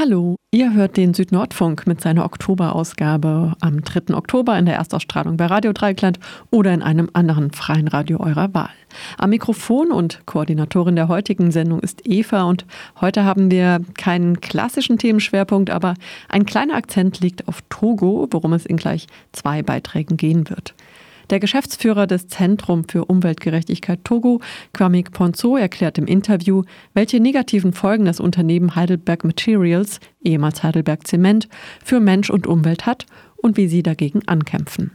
Hallo, ihr hört den Südnordfunk mit seiner Oktoberausgabe am 3. Oktober in der Erstausstrahlung bei Radio Dreikland oder in einem anderen freien Radio eurer Wahl. Am Mikrofon und Koordinatorin der heutigen Sendung ist Eva und heute haben wir keinen klassischen Themenschwerpunkt, aber ein kleiner Akzent liegt auf Togo, worum es in gleich zwei Beiträgen gehen wird. Der Geschäftsführer des Zentrum für Umweltgerechtigkeit Togo, Kwamik Ponzo, erklärt im Interview, welche negativen Folgen das Unternehmen Heidelberg Materials, ehemals Heidelberg Zement, für Mensch und Umwelt hat und wie sie dagegen ankämpfen.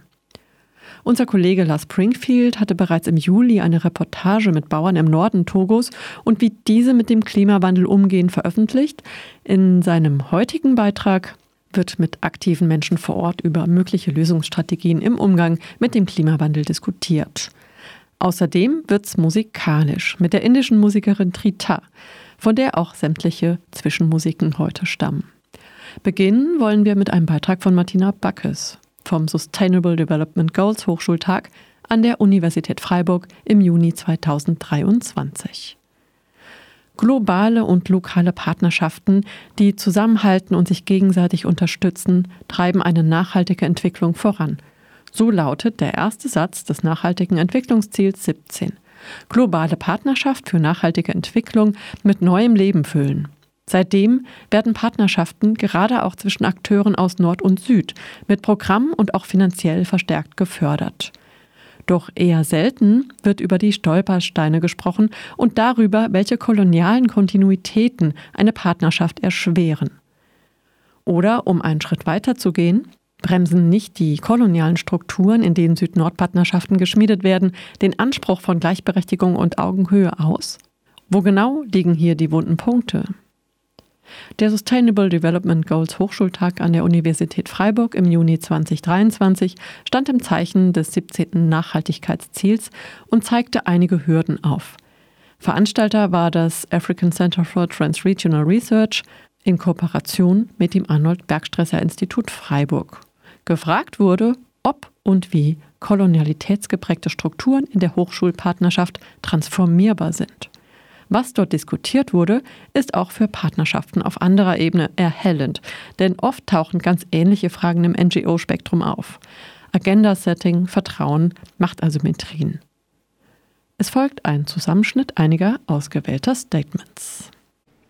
Unser Kollege Lars Springfield hatte bereits im Juli eine Reportage mit Bauern im Norden Togos und wie diese mit dem Klimawandel umgehen veröffentlicht. In seinem heutigen Beitrag wird mit aktiven Menschen vor Ort über mögliche Lösungsstrategien im Umgang mit dem Klimawandel diskutiert. Außerdem wird's musikalisch mit der indischen Musikerin Trita, von der auch sämtliche Zwischenmusiken heute stammen. Beginnen wollen wir mit einem Beitrag von Martina Backes vom Sustainable Development Goals Hochschultag an der Universität Freiburg im Juni 2023 globale und lokale Partnerschaften, die zusammenhalten und sich gegenseitig unterstützen, treiben eine nachhaltige Entwicklung voran. So lautet der erste Satz des nachhaltigen Entwicklungsziels 17. Globale Partnerschaft für nachhaltige Entwicklung mit neuem Leben füllen. Seitdem werden Partnerschaften gerade auch zwischen Akteuren aus Nord und Süd mit Programmen und auch finanziell verstärkt gefördert. Doch eher selten wird über die Stolpersteine gesprochen und darüber, welche kolonialen Kontinuitäten eine Partnerschaft erschweren. Oder, um einen Schritt weiter zu gehen, bremsen nicht die kolonialen Strukturen, in denen Süd-Nord-Partnerschaften geschmiedet werden, den Anspruch von Gleichberechtigung und Augenhöhe aus? Wo genau liegen hier die wunden Punkte? Der Sustainable Development Goals Hochschultag an der Universität Freiburg im Juni 2023 stand im Zeichen des 17. Nachhaltigkeitsziels und zeigte einige Hürden auf. Veranstalter war das African Center for Transregional Research in Kooperation mit dem Arnold Bergstresser Institut Freiburg. Gefragt wurde, ob und wie kolonialitätsgeprägte Strukturen in der Hochschulpartnerschaft transformierbar sind. Was dort diskutiert wurde, ist auch für Partnerschaften auf anderer Ebene erhellend, denn oft tauchen ganz ähnliche Fragen im NGO-Spektrum auf. Agenda-Setting, Vertrauen, Machtasymmetrien. Es folgt ein Zusammenschnitt einiger ausgewählter Statements.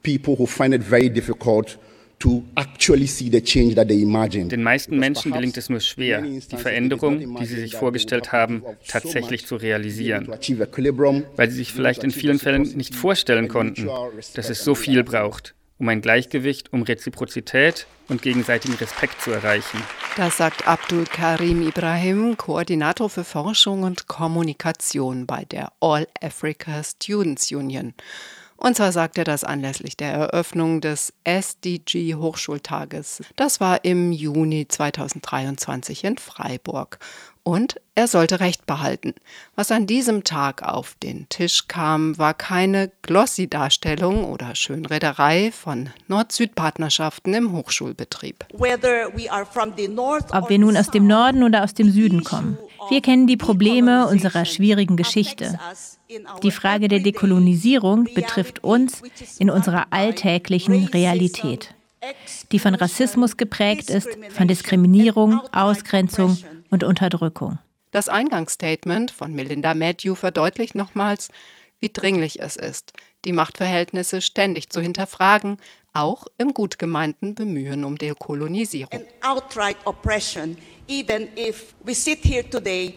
People who find it very difficult den meisten Menschen gelingt es nur schwer, die Veränderung, die sie sich vorgestellt haben, tatsächlich zu realisieren, weil sie sich vielleicht in vielen Fällen nicht vorstellen konnten, dass es so viel braucht, um ein Gleichgewicht, um Reziprozität und gegenseitigen Respekt zu erreichen. Das sagt Abdul Karim Ibrahim, Koordinator für Forschung und Kommunikation bei der All Africa Students Union. Und zwar sagt er das anlässlich der Eröffnung des SDG Hochschultages. Das war im Juni 2023 in Freiburg. Und er sollte Recht behalten. Was an diesem Tag auf den Tisch kam, war keine Glossy-Darstellung oder Schönrederei von Nord-Süd-Partnerschaften im Hochschulbetrieb. Ob wir nun aus dem Norden oder aus dem Süden kommen. Wir kennen die Probleme unserer schwierigen Geschichte. Die Frage der Dekolonisierung betrifft uns in unserer alltäglichen Realität, die von Rassismus geprägt ist, von Diskriminierung, Ausgrenzung und Unterdrückung. Das Eingangsstatement von Melinda Matthew verdeutlicht nochmals, wie dringlich es ist, die Machtverhältnisse ständig zu hinterfragen, auch im gut gemeinten Bemühen um Dekolonisierung. outright oppression, even if we sit here today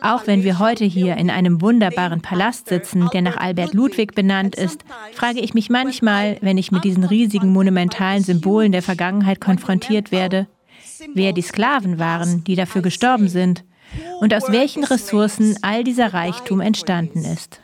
auch wenn wir heute hier in einem wunderbaren Palast sitzen, der nach Albert Ludwig benannt ist, frage ich mich manchmal, wenn ich mit diesen riesigen monumentalen Symbolen der Vergangenheit konfrontiert werde, wer die Sklaven waren, die dafür gestorben sind, und aus welchen Ressourcen all dieser Reichtum entstanden ist.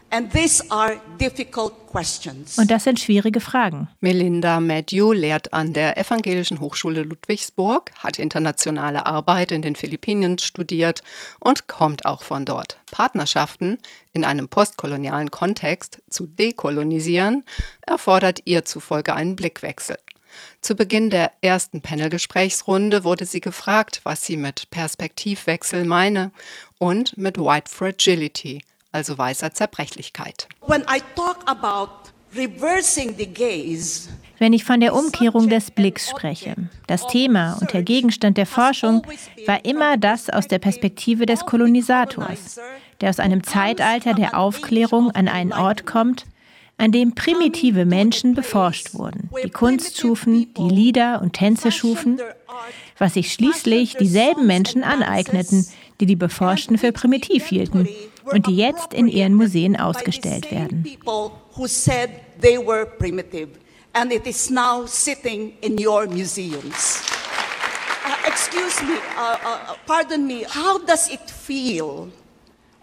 Und das sind schwierige Fragen. Melinda Matthew lehrt an der Evangelischen Hochschule Ludwigsburg, hat internationale Arbeit in den Philippinen studiert und kommt auch von dort. Partnerschaften in einem postkolonialen Kontext zu dekolonisieren, erfordert ihr zufolge einen Blickwechsel. Zu Beginn der ersten Panelgesprächsrunde wurde sie gefragt, was sie mit Perspektivwechsel meine und mit White Fragility, also weißer Zerbrechlichkeit. Wenn ich von der Umkehrung des Blicks spreche, das Thema und der Gegenstand der Forschung war immer das aus der Perspektive des Kolonisators, der aus einem Zeitalter der Aufklärung an einen Ort kommt, an dem primitive Menschen beforscht wurden, die Kunst schufen, die Lieder und Tänze schufen, was sich schließlich dieselben Menschen aneigneten, die die Beforschten für primitiv hielten und die jetzt in ihren Museen ausgestellt werden. And it is now sitting in your museums. Uh, excuse me, uh, uh, pardon me, how does it feel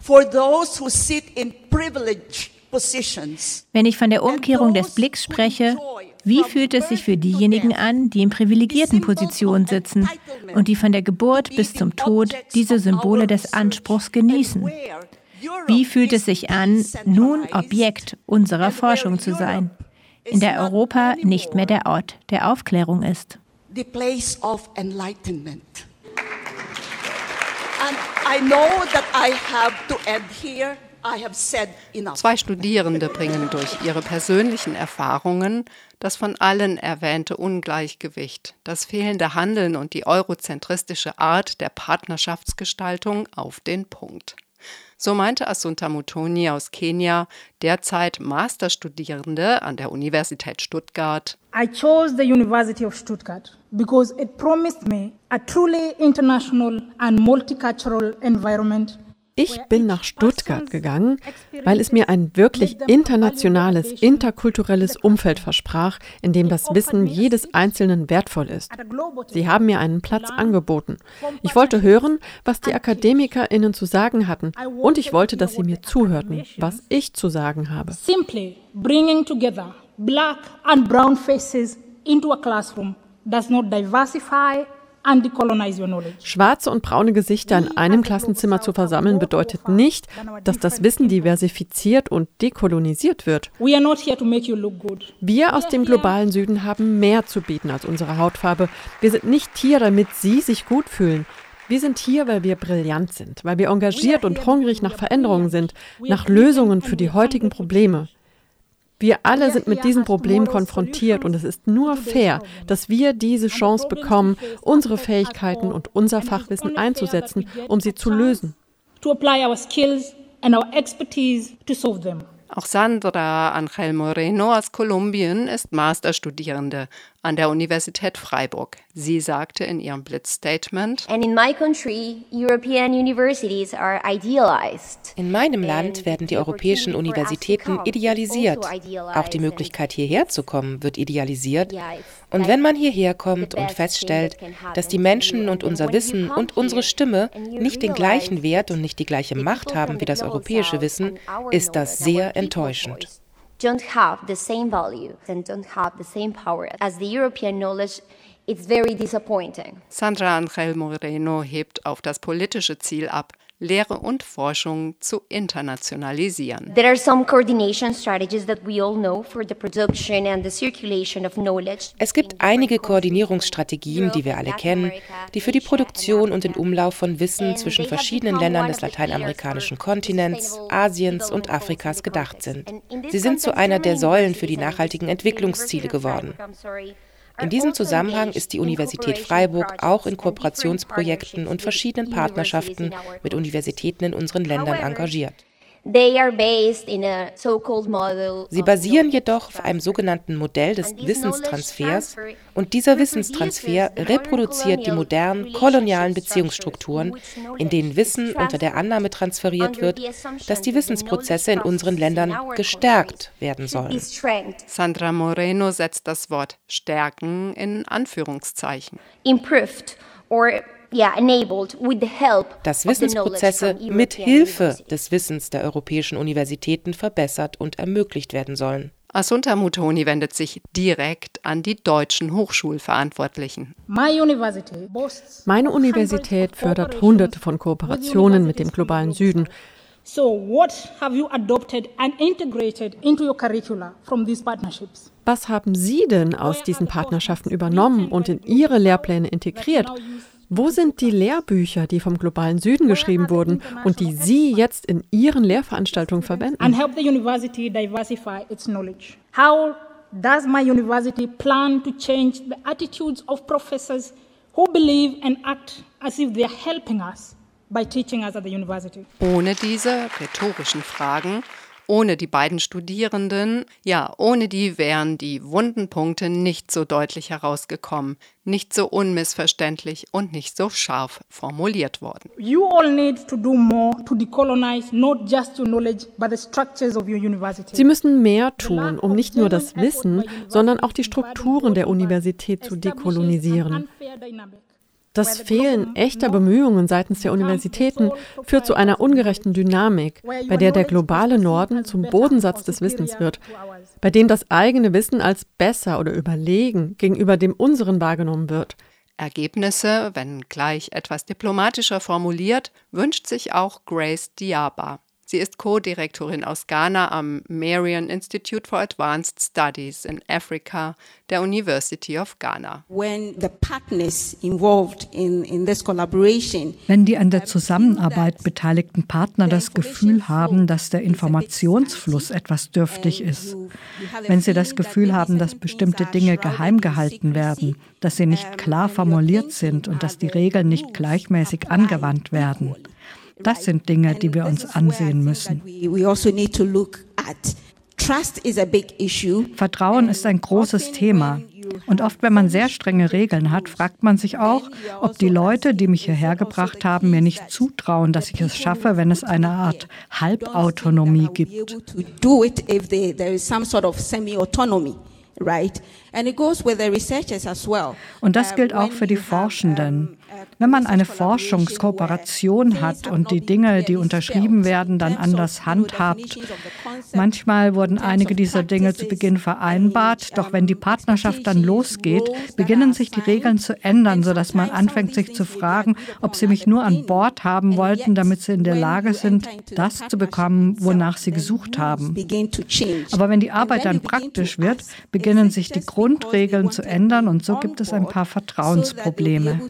for those who sit in privilege wenn ich von der Umkehrung des Blicks spreche, wie fühlt es sich für diejenigen an, die in privilegierten Positionen sitzen und die von der Geburt bis zum Tod diese Symbole des Anspruchs genießen? Wie fühlt es sich an, nun Objekt unserer Forschung zu sein, in der Europa nicht mehr der Ort der Aufklärung ist? The place of enlightenment. And I know that I have to end here. Zwei Studierende bringen durch ihre persönlichen Erfahrungen das von allen erwähnte Ungleichgewicht, das fehlende Handeln und die eurozentristische Art der Partnerschaftsgestaltung auf den Punkt. So meinte Asunta Mutoni aus Kenia, derzeit Masterstudierende an der Universität Stuttgart. I chose the University of Stuttgart because it promised me a truly international and multicultural environment ich bin nach Stuttgart gegangen, weil es mir ein wirklich internationales, interkulturelles Umfeld versprach, in dem das Wissen jedes Einzelnen wertvoll ist. Sie haben mir einen Platz angeboten. Ich wollte hören, was die AkademikerInnen zu sagen hatten, und ich wollte, dass sie mir zuhörten, was ich zu sagen habe. Simply bringing together black and brown faces into a classroom does not diversify Schwarze und braune Gesichter in einem Klassenzimmer zu versammeln bedeutet nicht, dass das Wissen diversifiziert und dekolonisiert wird. Wir aus dem globalen Süden haben mehr zu bieten als unsere Hautfarbe. Wir sind nicht hier, damit Sie sich gut fühlen. Wir sind hier, weil wir brillant sind, weil wir engagiert und hungrig nach Veränderungen sind, nach Lösungen für die heutigen Probleme. Wir alle sind mit diesem Problem konfrontiert und es ist nur fair, dass wir diese Chance bekommen, unsere Fähigkeiten und unser Fachwissen einzusetzen, um sie zu lösen. To apply our skills and our expertise to solve them. Auch Sandra Angel Moreno aus Kolumbien ist Masterstudierende an der Universität Freiburg. Sie sagte in ihrem Blitzstatement: In meinem Land werden die europäischen Universitäten idealisiert. Auch die Möglichkeit hierher zu kommen wird idealisiert. Und wenn man hierher kommt und feststellt, dass die Menschen und unser Wissen und unsere Stimme nicht den gleichen Wert und nicht die gleiche Macht haben wie das europäische Wissen, ist das sehr enttäuschend. Don't have the same value and don't have the same power as the European knowledge It's very disappointing. Sandra Angel Moreno hebt auf das politische Ziel ab, Lehre und Forschung zu internationalisieren. There are some coordination strategies that we all know for the production and the circulation of knowledge. Es gibt einige Koordinierungsstrategien, die wir alle kennen, die für die Produktion und den Umlauf von Wissen zwischen verschiedenen Ländern des lateinamerikanischen Kontinents, Asiens und Afrikas gedacht sind. Sie sind zu einer der Säulen für die nachhaltigen Entwicklungsziele geworden. In diesem Zusammenhang ist die Universität Freiburg auch in Kooperationsprojekten und verschiedenen Partnerschaften mit Universitäten in unseren Ländern engagiert. Sie basieren jedoch auf einem sogenannten Modell des Wissenstransfers und dieser Wissenstransfer reproduziert die modernen kolonialen Beziehungsstrukturen, in denen Wissen unter der Annahme transferiert wird, dass die Wissensprozesse in unseren Ländern gestärkt werden sollen. Sandra Moreno setzt das Wort stärken in Anführungszeichen. Improved or dass Wissensprozesse mit Hilfe des Wissens der europäischen Universitäten verbessert und ermöglicht werden sollen. Asunta Mutoni wendet sich direkt an die deutschen Hochschulverantwortlichen. Meine Universität fördert hunderte von Kooperationen mit dem globalen Süden. Was haben Sie denn aus diesen Partnerschaften übernommen und in Ihre Lehrpläne integriert? Wo sind die Lehrbücher, die vom globalen Süden geschrieben wurden und die Sie jetzt in Ihren Lehrveranstaltungen verwenden? And help the university diversify its knowledge. How does my university plan to change the attitudes of professors who believe and act as if they are helping us by teaching us at the university? Ohne diese rhetorischen Fragen ohne die beiden Studierenden, ja, ohne die wären die wunden Punkte nicht so deutlich herausgekommen, nicht so unmissverständlich und nicht so scharf formuliert worden. You all need to do more to decolonize not just your knowledge but the structures of your university. Sie müssen mehr tun, um nicht nur das Wissen, sondern auch die Strukturen der Universität zu dekolonisieren. Das Fehlen echter Bemühungen seitens der Universitäten führt zu einer ungerechten Dynamik, bei der der globale Norden zum Bodensatz des Wissens wird, bei dem das eigene Wissen als besser oder überlegen gegenüber dem unseren wahrgenommen wird. Ergebnisse, wenn gleich etwas diplomatischer formuliert, wünscht sich auch Grace Diaba. Sie ist Co-Direktorin aus Ghana am Marian Institute for Advanced Studies in Africa der University of Ghana. When the partners involved in, in this collaboration, Wenn die an der Zusammenarbeit beteiligten Partner das Gefühl haben, dass der Informationsfluss etwas dürftig ist, wenn sie das Gefühl haben, dass bestimmte Dinge geheim gehalten werden, dass sie nicht klar formuliert sind und dass die Regeln nicht gleichmäßig angewandt werden, das sind Dinge, die wir uns ansehen müssen. Also Vertrauen ist ein großes Thema. Und oft, wenn man sehr strenge Regeln hat, fragt man sich auch, ob die Leute, die mich hierher gebracht haben, mir nicht zutrauen, dass ich es schaffe, wenn es eine Art Halbautonomie gibt. Und das gilt auch für die Forschenden. Wenn man eine Forschungskooperation hat und die Dinge, die unterschrieben werden, dann anders handhabt. Manchmal wurden einige dieser Dinge zu Beginn vereinbart, doch wenn die Partnerschaft dann losgeht, beginnen sich die Regeln zu ändern, sodass man anfängt, sich zu fragen, ob sie mich nur an Bord haben wollten, damit sie in der Lage sind, das zu bekommen, wonach sie gesucht haben. Aber wenn die Arbeit dann praktisch wird, beginnen sich die Grundregeln zu ändern und so gibt es ein paar Vertrauensprobleme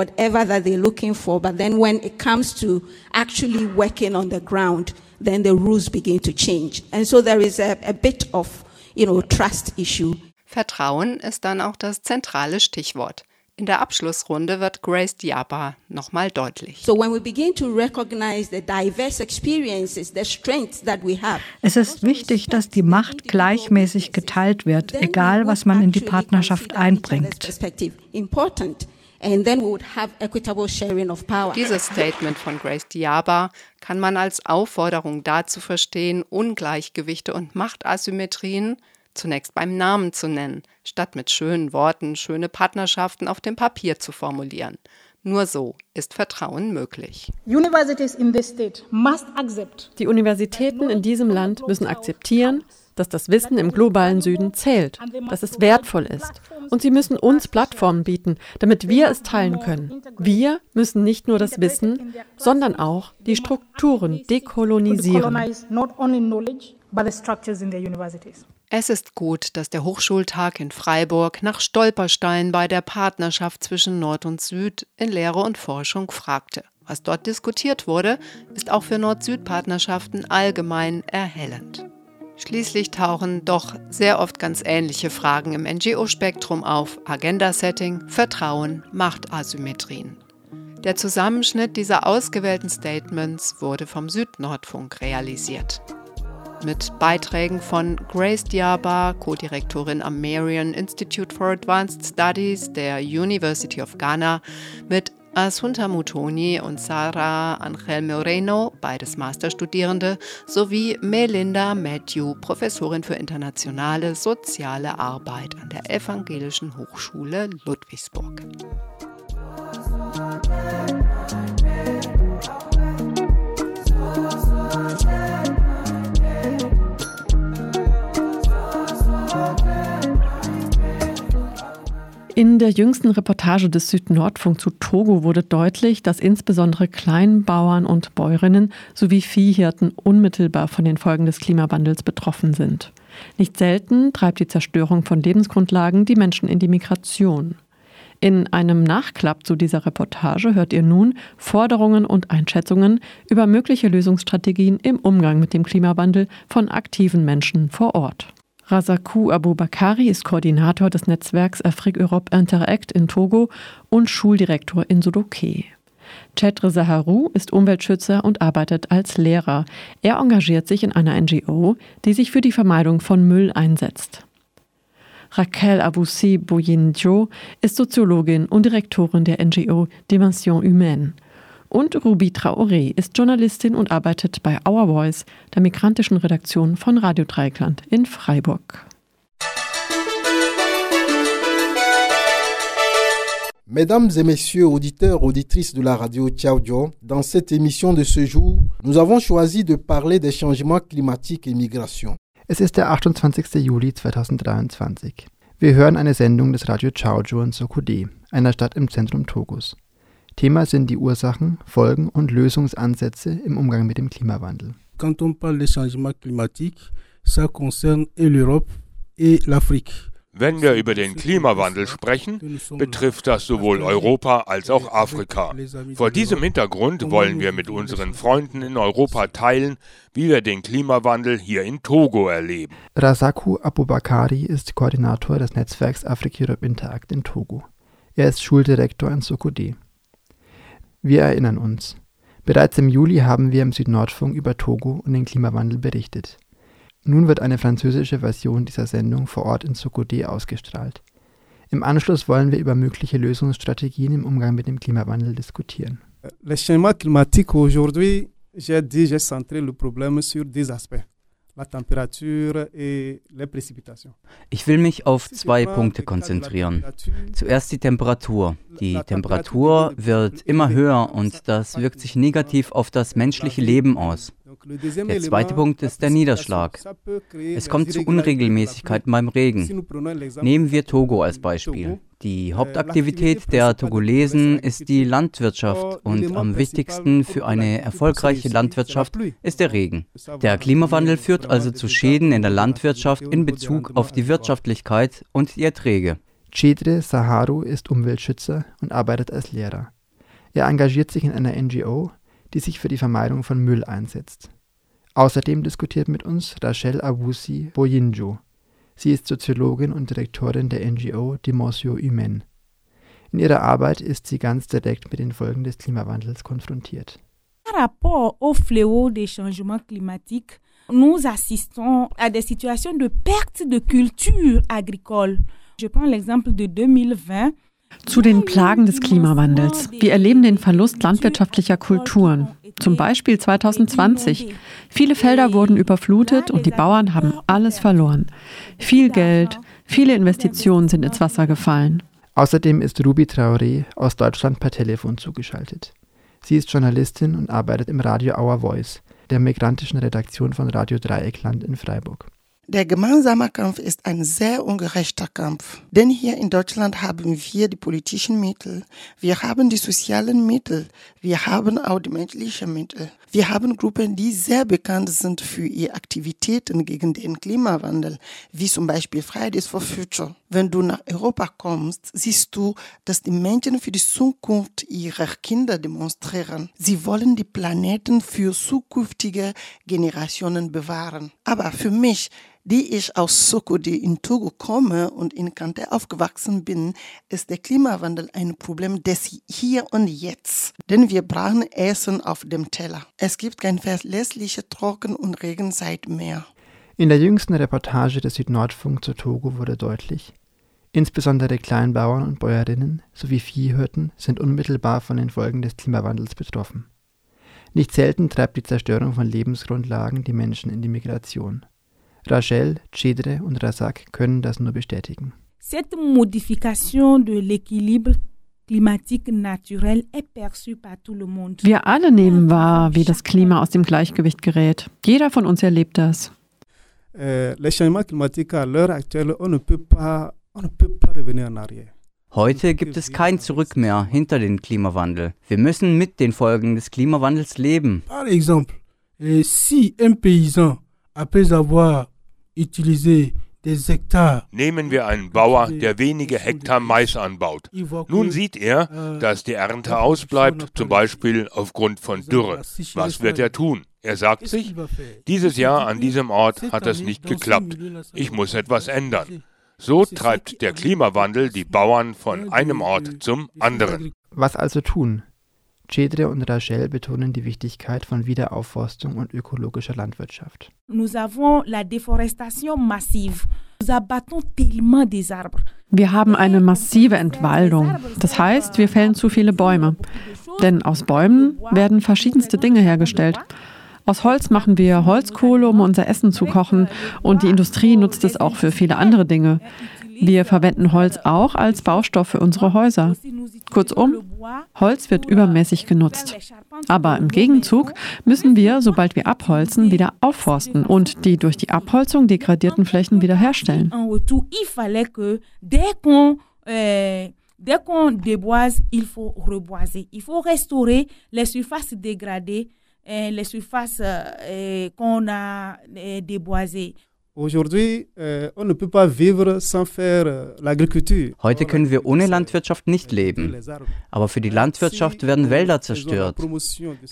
whatever that they're looking for. But then when it comes to actually working on the ground, then the rules begin to change. And so there is a, a bit of, you know, trust issue. Vertrauen ist dann auch das zentrale Stichwort. In der Abschlussrunde wird Grace Diaba nochmal deutlich. So when we begin to recognize the diverse experiences, the strengths that we have. Es ist wichtig, dass die Macht gleichmäßig geteilt wird, egal was man in die Partnerschaft einbringt. Important. Dieses Statement von Grace Diaba kann man als Aufforderung dazu verstehen, Ungleichgewichte und Machtasymmetrien zunächst beim Namen zu nennen, statt mit schönen Worten schöne Partnerschaften auf dem Papier zu formulieren. Nur so ist Vertrauen möglich. Die Universitäten in diesem Land müssen akzeptieren, dass das Wissen im globalen Süden zählt, dass es wertvoll ist. Und sie müssen uns Plattformen bieten, damit wir es teilen können. Wir müssen nicht nur das Wissen, sondern auch die Strukturen dekolonisieren. Es ist gut, dass der Hochschultag in Freiburg nach Stolperstein bei der Partnerschaft zwischen Nord und Süd in Lehre und Forschung fragte. Was dort diskutiert wurde, ist auch für Nord-Süd-Partnerschaften allgemein erhellend. Schließlich tauchen doch sehr oft ganz ähnliche Fragen im NGO-Spektrum auf. Agenda-Setting, Vertrauen, Machtasymmetrien. Der Zusammenschnitt dieser ausgewählten Statements wurde vom Südnordfunk realisiert. Mit Beiträgen von Grace Diaba, Co-Direktorin am Marian Institute for Advanced Studies der University of Ghana, mit Asunta Mutoni und Sara Angel Moreno, beides Masterstudierende, sowie Melinda Matthew, Professorin für internationale soziale Arbeit an der Evangelischen Hochschule Ludwigsburg. Musik In der jüngsten Reportage des Südnordfunk zu Togo wurde deutlich, dass insbesondere Kleinbauern und Bäuerinnen sowie Viehhirten unmittelbar von den Folgen des Klimawandels betroffen sind. Nicht selten treibt die Zerstörung von Lebensgrundlagen die Menschen in die Migration. In einem Nachklapp zu dieser Reportage hört ihr nun Forderungen und Einschätzungen über mögliche Lösungsstrategien im Umgang mit dem Klimawandel von aktiven Menschen vor Ort. Razakou Aboubakari ist Koordinator des Netzwerks Afrique Europe Interact in Togo und Schuldirektor in Sodoké. Chetre Saharou ist Umweltschützer und arbeitet als Lehrer. Er engagiert sich in einer NGO, die sich für die Vermeidung von Müll einsetzt. Raquel Aboussi Boyinjo ist Soziologin und Direktorin der NGO Dimension Humaine. Und Ruby Traoré ist Journalistin und arbeitet bei Our Voice, der migrantischen Redaktion von Radio Dreieckland in Freiburg. Mesdames et messieurs auditeurs, auditrices de la radio Ciao dans cette émission de ce jour, nous avons choisi de parler des changements climatiques et migration. Es ist der 28. Juli 2023. Wir hören eine Sendung des Radio Chaoju in Sokode, einer Stadt im Zentrum Togos. Thema sind die Ursachen, Folgen und Lösungsansätze im Umgang mit dem Klimawandel. Quand on parle des changements climatiques, ça concerne et l'Europe et l'Afrique. Wenn wir über den Klimawandel sprechen, betrifft das sowohl Europa als auch Afrika. Vor diesem Hintergrund wollen wir mit unseren Freunden in Europa teilen, wie wir den Klimawandel hier in Togo erleben. Rasaku Abubakari ist Koordinator des Netzwerks Africa Europe Interact in Togo. Er ist Schuldirektor in Sokode. Wir erinnern uns. Bereits im Juli haben wir im Südnordfunk über Togo und den Klimawandel berichtet. Nun wird eine französische Version dieser Sendung vor Ort in Sokodé ausgestrahlt. Im Anschluss wollen wir über mögliche Lösungsstrategien im Umgang mit dem Klimawandel diskutieren. Le changement climatique aujourd'hui, j'ai dit, j'ai centré le problème sur des aspects. Ich will mich auf zwei Punkte konzentrieren. Zuerst die Temperatur. Die Temperatur wird immer höher und das wirkt sich negativ auf das menschliche Leben aus. Der zweite Punkt ist der Niederschlag. Es kommt zu Unregelmäßigkeiten beim Regen. Nehmen wir Togo als Beispiel. Die Hauptaktivität der Togolesen ist die Landwirtschaft und am wichtigsten für eine erfolgreiche Landwirtschaft ist der Regen. Der Klimawandel führt also zu Schäden in der Landwirtschaft in Bezug auf die Wirtschaftlichkeit und die Erträge. Chedre Saharu ist Umweltschützer und arbeitet als Lehrer. Er engagiert sich in einer NGO, die sich für die Vermeidung von Müll einsetzt. Außerdem diskutiert mit uns Rachel Awusi Boyinjo. Sie ist Soziologin und Direktorin der NGO Dimosio Humaine. In ihrer Arbeit ist sie ganz direkt mit den Folgen des Klimawandels konfrontiert. Par rapport au fléau des changements climatiques, nous assistons à des situations de perte de culture agricole. Je prends l'exemple de 2020. Zu den Plagen des Klimawandels. Wir erleben den Verlust landwirtschaftlicher Kulturen. Zum Beispiel 2020. Viele Felder wurden überflutet und die Bauern haben alles verloren. Viel Geld, viele Investitionen sind ins Wasser gefallen. Außerdem ist Ruby Traoré aus Deutschland per Telefon zugeschaltet. Sie ist Journalistin und arbeitet im Radio Our Voice, der migrantischen Redaktion von Radio Dreieckland in Freiburg. Der gemeinsame Kampf ist ein sehr ungerechter Kampf. Denn hier in Deutschland haben wir die politischen Mittel, wir haben die sozialen Mittel, wir haben auch die menschlichen Mittel. Wir haben Gruppen, die sehr bekannt sind für ihre Aktivitäten gegen den Klimawandel, wie zum Beispiel Fridays for Future. Wenn du nach Europa kommst, siehst du, dass die Menschen für die Zukunft ihrer Kinder demonstrieren. Sie wollen die Planeten für zukünftige Generationen bewahren. Aber für mich die ich aus Sokode in Togo komme und in Kante aufgewachsen bin, ist der Klimawandel ein Problem des Hier und Jetzt. Denn wir brauchen Essen auf dem Teller. Es gibt keine verlässliche Trocken- und Regenzeit mehr. In der jüngsten Reportage des Südnordfunk zu Togo wurde deutlich, insbesondere Kleinbauern und Bäuerinnen sowie Viehhirten sind unmittelbar von den Folgen des Klimawandels betroffen. Nicht selten treibt die Zerstörung von Lebensgrundlagen die Menschen in die Migration. Rachel, Chedre und Razak können das nur bestätigen. Cette modification de l'équilibre wir alle nehmen wahr, wie das Klima aus dem Gleichgewicht gerät. Jeder von uns erlebt das. Euh, ne ne. Heute gibt es kein Zurück mehr hinter den Klimawandel. Wir müssen mit den Folgen des Klimawandels leben. Par exemple, si un paysan, après avoir utilisé Nehmen wir einen Bauer, der wenige Hektar Mais anbaut. Nun sieht er, äh, dass die Ernte ausbleibt, zum Beispiel aufgrund von Dürre. Was wird er tun? Er sagt sich, dieses Jahr an diesem Ort hat es nicht geklappt. Ich muss etwas ändern. So treibt der Klimawandel die Bauern von einem Ort zum anderen. Was also tun? Cedre und Rachel betonen die Wichtigkeit von Wiederaufforstung und ökologischer Landwirtschaft. Nous avons la déforestation massive. Wir haben eine massive Entwaldung. Das heißt, wir fällen zu viele Bäume. Denn aus Bäumen werden verschiedenste Dinge hergestellt. Aus Holz machen wir Holzkohle, um unser Essen zu kochen. Und die Industrie nutzt es auch für viele andere Dinge. Wir verwenden Holz auch als Baustoff für unsere Häuser. Kurzum, Holz wird übermäßig genutzt. Aber im Gegenzug müssen wir, sobald wir abholzen, wieder aufforsten und die durch die Abholzung degradierten Flächen wiederherstellen. Restaurer les surfaces dégradées, les surfaces qu'on a déboisées. Aujourd'hui, euh, on ne peut pas vivre sans faire euh, l'agriculture. Heute können wir ohne Landwirtschaft nicht leben. Aber für die Landwirtschaft werden Wälder zerstört.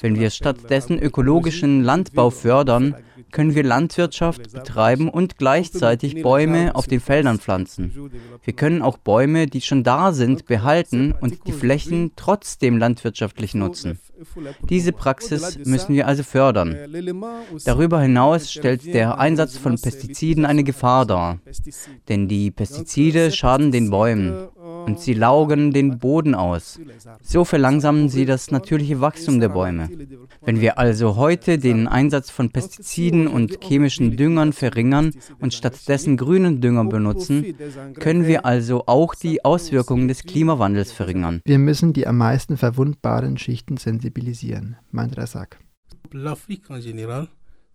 Wenn wir stattdessen ökologischen Landbau fördern, können wir Landwirtschaft betreiben und gleichzeitig Bäume auf den Feldern pflanzen. Wir können auch Bäume, die schon da sind, behalten und die Flächen trotzdem landwirtschaftlich nutzen. Diese Praxis müssen wir also fördern. Darüber hinaus stellt der Einsatz von Pestiziden eine Gefahr dar. Denn die Pestizide schaden den Bäumen und sie laugen den Boden aus. So verlangsamen sie das natürliche Wachstum der Bäume. Wenn wir also heute den Einsatz von Pestiziden und chemischen Düngern verringern und stattdessen grünen Dünger benutzen, können wir also auch die Auswirkungen des Klimawandels verringern. Wir müssen die am meisten verwundbaren Schichten sensibilisieren, meint Razak. L'Afrique en général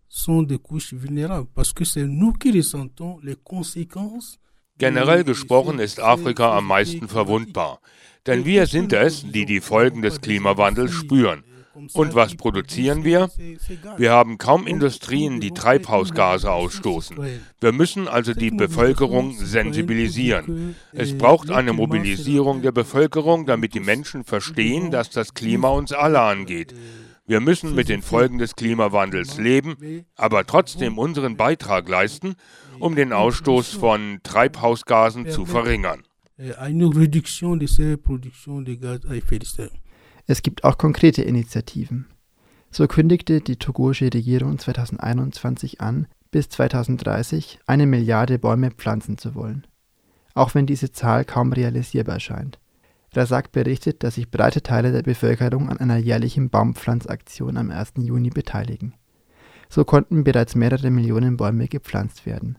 sont des couches vulnérables parce que c'est nous qui ressentons les conséquences Generell gesprochen ist Afrika am meisten verwundbar, denn wir sind es, die die Folgen des Klimawandels spüren. Und was produzieren wir? Wir haben kaum Industrien, die Treibhausgase ausstoßen. Wir müssen also die Bevölkerung sensibilisieren. Es braucht eine Mobilisierung der Bevölkerung, damit die Menschen verstehen, dass das Klima uns alle angeht. Wir müssen mit den Folgen des Klimawandels leben, aber trotzdem unseren Beitrag leisten, um den Ausstoß von Treibhausgasen zu verringern. Es gibt auch konkrete Initiativen. So kündigte die togoische Regierung 2021 an, bis 2030 eine Milliarde Bäume pflanzen zu wollen. Auch wenn diese Zahl kaum realisierbar scheint. Razak berichtet, dass sich breite Teile der Bevölkerung an einer jährlichen Baumpflanzaktion am 1. Juni beteiligen. So konnten bereits mehrere Millionen Bäume gepflanzt werden.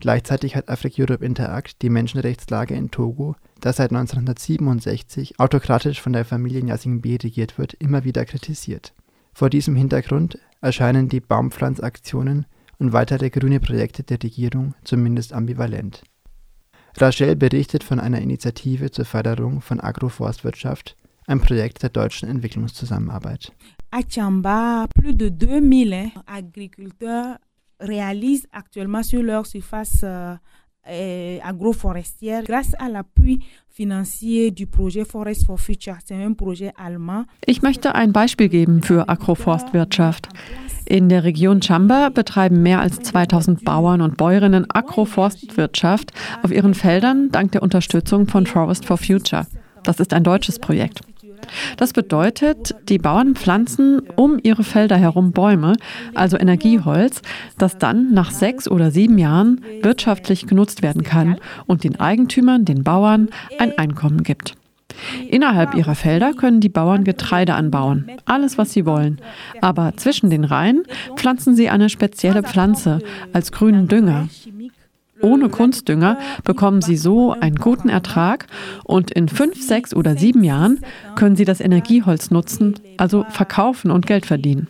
Gleichzeitig hat Africa-Europe Interact die Menschenrechtslage in Togo, das seit 1967 autokratisch von der Familie Nyasingbe regiert wird, immer wieder kritisiert. Vor diesem Hintergrund erscheinen die Baumpflanzaktionen und weitere grüne Projekte der Regierung zumindest ambivalent. Rachel berichtet von einer Initiative zur Förderung von Agroforstwirtschaft, ein Projekt der deutschen Entwicklungszusammenarbeit. À Chamba, plus de 2000 agriculteurs réalisent actuellement sur leur surface euh, agroforestière grâce à l'appui financier du projet Forest for Future. C'est un projet allemand. Ich möchte ein Beispiel geben für Agroforstwirtschaft. In der Region Chamba betreiben mehr als 2000 Bauern und Bäuerinnen Agroforstwirtschaft auf ihren Feldern dank der Unterstützung von Forest for Future. Das ist ein deutsches Projekt. Das bedeutet, die Bauern pflanzen um ihre Felder herum Bäume, also Energieholz, das dann nach sechs oder sieben Jahren wirtschaftlich genutzt werden kann und den Eigentümern, den Bauern, ein Einkommen gibt. Innerhalb ihrer Felder können die Bauern Getreide anbauen, alles was sie wollen. Aber zwischen den Reihen pflanzen sie eine spezielle Pflanze als grünen Dünger. Ohne Kunstdünger bekommen sie so einen guten Ertrag und in fünf, sechs oder sieben Jahren können sie das Energieholz nutzen, also verkaufen und Geld verdienen.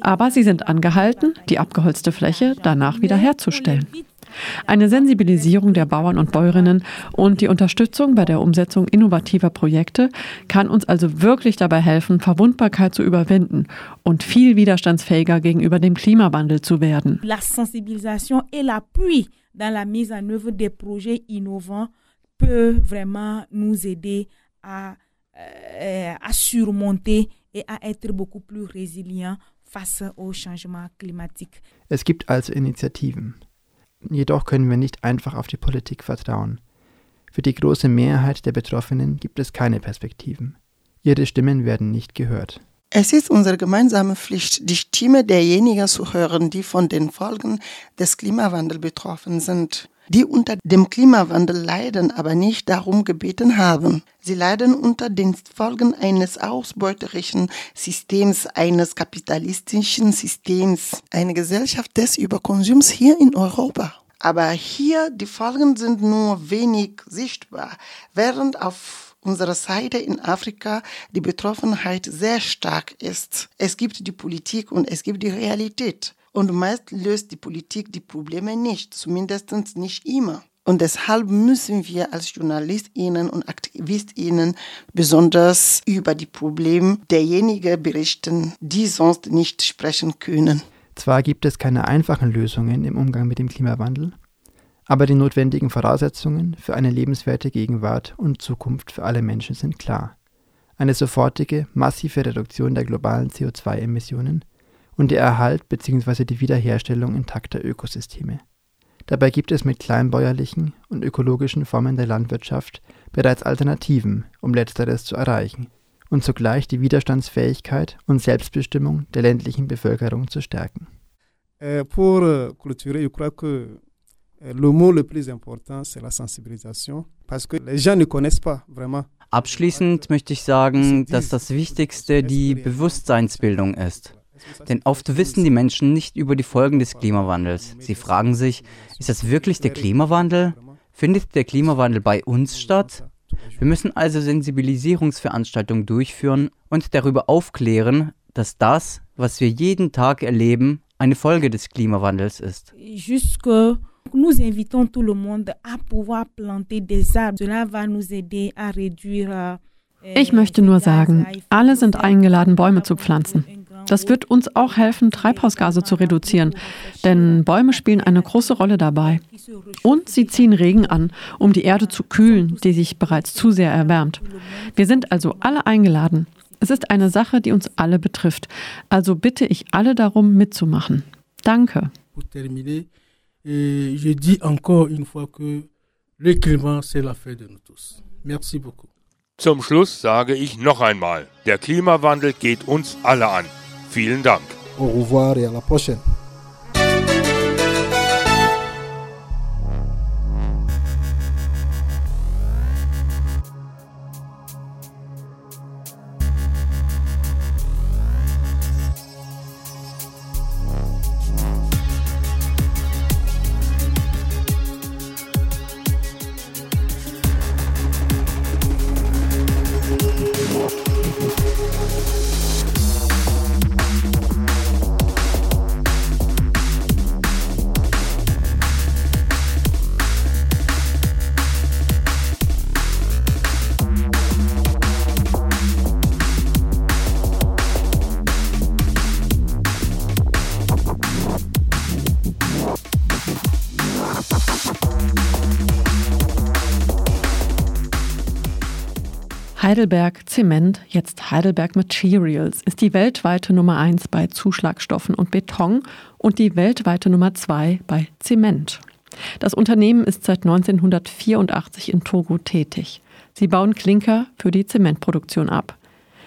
Aber sie sind angehalten, die abgeholzte Fläche danach wieder herzustellen. Eine Sensibilisierung der Bauern und Bäuerinnen und die Unterstützung bei der Umsetzung innovativer Projekte kann uns also wirklich dabei helfen, Verwundbarkeit zu überwinden und viel widerstandsfähiger gegenüber dem Klimawandel zu werden. La sensibilisation et l'appui dans la mise en œuvre des projets innovants peut vraiment nous aider à, euh, à surmonter et à être beaucoup plus résilient face au changement climatique. Es gibt also Initiativen. Jedoch können wir nicht einfach auf die Politik vertrauen. Für die große Mehrheit der Betroffenen gibt es keine Perspektiven. Ihre Stimmen werden nicht gehört. Es ist unsere gemeinsame Pflicht, die Stimme derjenigen zu hören, die von den Folgen des Klimawandels betroffen sind, die unter dem Klimawandel leiden, aber nicht darum gebeten haben. Sie leiden unter den Folgen eines ausbeuterischen Systems, eines kapitalistischen Systems, einer Gesellschaft des Überkonsums hier in Europa. Aber hier die Folgen sind nur wenig sichtbar, während auf unserer Seite in Afrika die Betroffenheit sehr stark ist. Es gibt die Politik und es gibt die Realität. Und meist löst die Politik die Probleme nicht, zumindest nicht immer. Und deshalb müssen wir als JournalistInnen und AktivistInnen besonders über die Probleme derjenigen berichten, die sonst nicht sprechen können. Zwar gibt es keine einfachen Lösungen im Umgang mit dem Klimawandel, aber die notwendigen Voraussetzungen für eine lebenswerte Gegenwart und Zukunft für alle Menschen sind klar. Eine sofortige, massive Reduktion der globalen CO2-Emissionen und der Erhalt bzw. die Wiederherstellung intakter Ökosysteme. Dabei gibt es mit kleinbäuerlichen und ökologischen Formen der Landwirtschaft bereits Alternativen, um letzteres zu erreichen und zugleich die Widerstandsfähigkeit und Selbstbestimmung der ländlichen Bevölkerung zu stärken. Euh, pour euh, clôturer, je crois que Euh, le mot le plus important, c'est la sensibilisation, parce que les gens ne connaissent pas vraiment. Abschließend möchte ich sagen, dass das Wichtigste die Bewusstseinsbildung ist. Denn oft wissen die Menschen nicht über die Folgen des Klimawandels. Sie fragen sich, ist das wirklich der Klimawandel? Findet der Klimawandel bei uns statt? Wir müssen also Sensibilisierungsveranstaltungen durchführen und darüber aufklären, dass das, was wir jeden Tag erleben, eine Folge des Klimawandels ist. Jusque Nous invitons tout le monde à pouvoir planter des arbres. Cela va nous aider à réduire euh, ich möchte nur sagen, alle sind eingeladen, Bäume zu pflanzen. Das wird uns auch helfen, Treibhausgase zu reduzieren, denn Bäume spielen eine große Rolle dabei. Und sie ziehen Regen an, um die Erde zu kühlen, die sich bereits zu sehr erwärmt. Wir sind also alle eingeladen. Es ist eine Sache, die uns alle betrifft. Also bitte ich alle darum, mitzumachen. Danke. Et je dis encore une fois que le Klima, c'est l'affaire de nous tous. Merci beaucoup. Zum Schluss sage ich noch einmal, der Klimawandel geht uns alle an. Vielen Dank. Au revoir et à la prochaine. Heidelberg Zement, jetzt Heidelberg Materials, ist die weltweite Nummer 1 bei Zuschlagstoffen und Beton und die weltweite Nummer 2 bei Zement. Das Unternehmen ist seit 1984 in Togo tätig. Sie bauen Klinker für die Zementproduktion ab.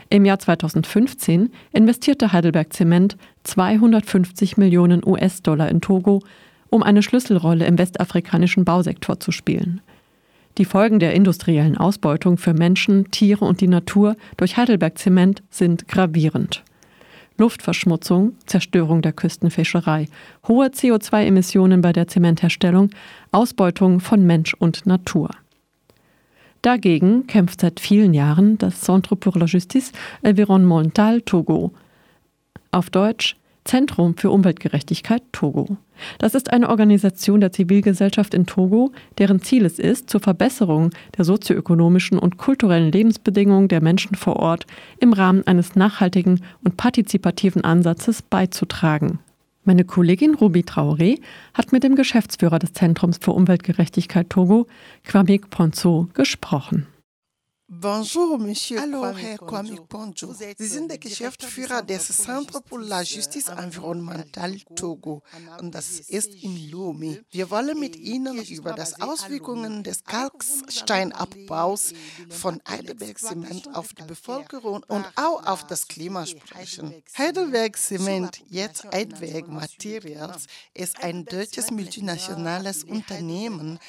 Im Jahr 2015 investierte Heidelberg Zement 250 Millionen US-Dollar in Togo, um eine Schlüsselrolle im westafrikanischen Bausektor zu spielen. Die Folgen der industriellen Ausbeutung für Menschen, Tiere und die Natur durch Heidelberg Zement sind gravierend. Luftverschmutzung, Zerstörung der Küstenfischerei, hohe CO2-Emissionen bei der Zementherstellung, Ausbeutung von Mensch und Natur. Dagegen kämpft seit vielen Jahren das Centre pour la Justice Environnementale Togo. Auf Deutsch Zentrum für Umweltgerechtigkeit Togo. Das ist eine Organisation der Zivilgesellschaft in Togo, deren Ziel es ist, zur Verbesserung der sozioökonomischen und kulturellen Lebensbedingungen der Menschen vor Ort im Rahmen eines nachhaltigen und partizipativen Ansatzes beizutragen. Meine Kollegin Ruby Traoré hat mit dem Geschäftsführer des Zentrums für Umweltgerechtigkeit Togo, Kwamik Ponzo, gesprochen. Bonjour, Monsieur Hallo, Herr Kwame Ponjo. Sie sind der Geschäftsführer des Centre pour la Justice Environnementale Togo. Und das ist in Lomé. Wir wollen mit Ihnen über das Auswirkungen des Kalksteinabbaus von Heidelberg Zement auf die Bevölkerung und auch auf das Klima sprechen. Heidelberg Zement, jetzt Heidelberg Materials, ist ein deutsches multinationales Unternehmen,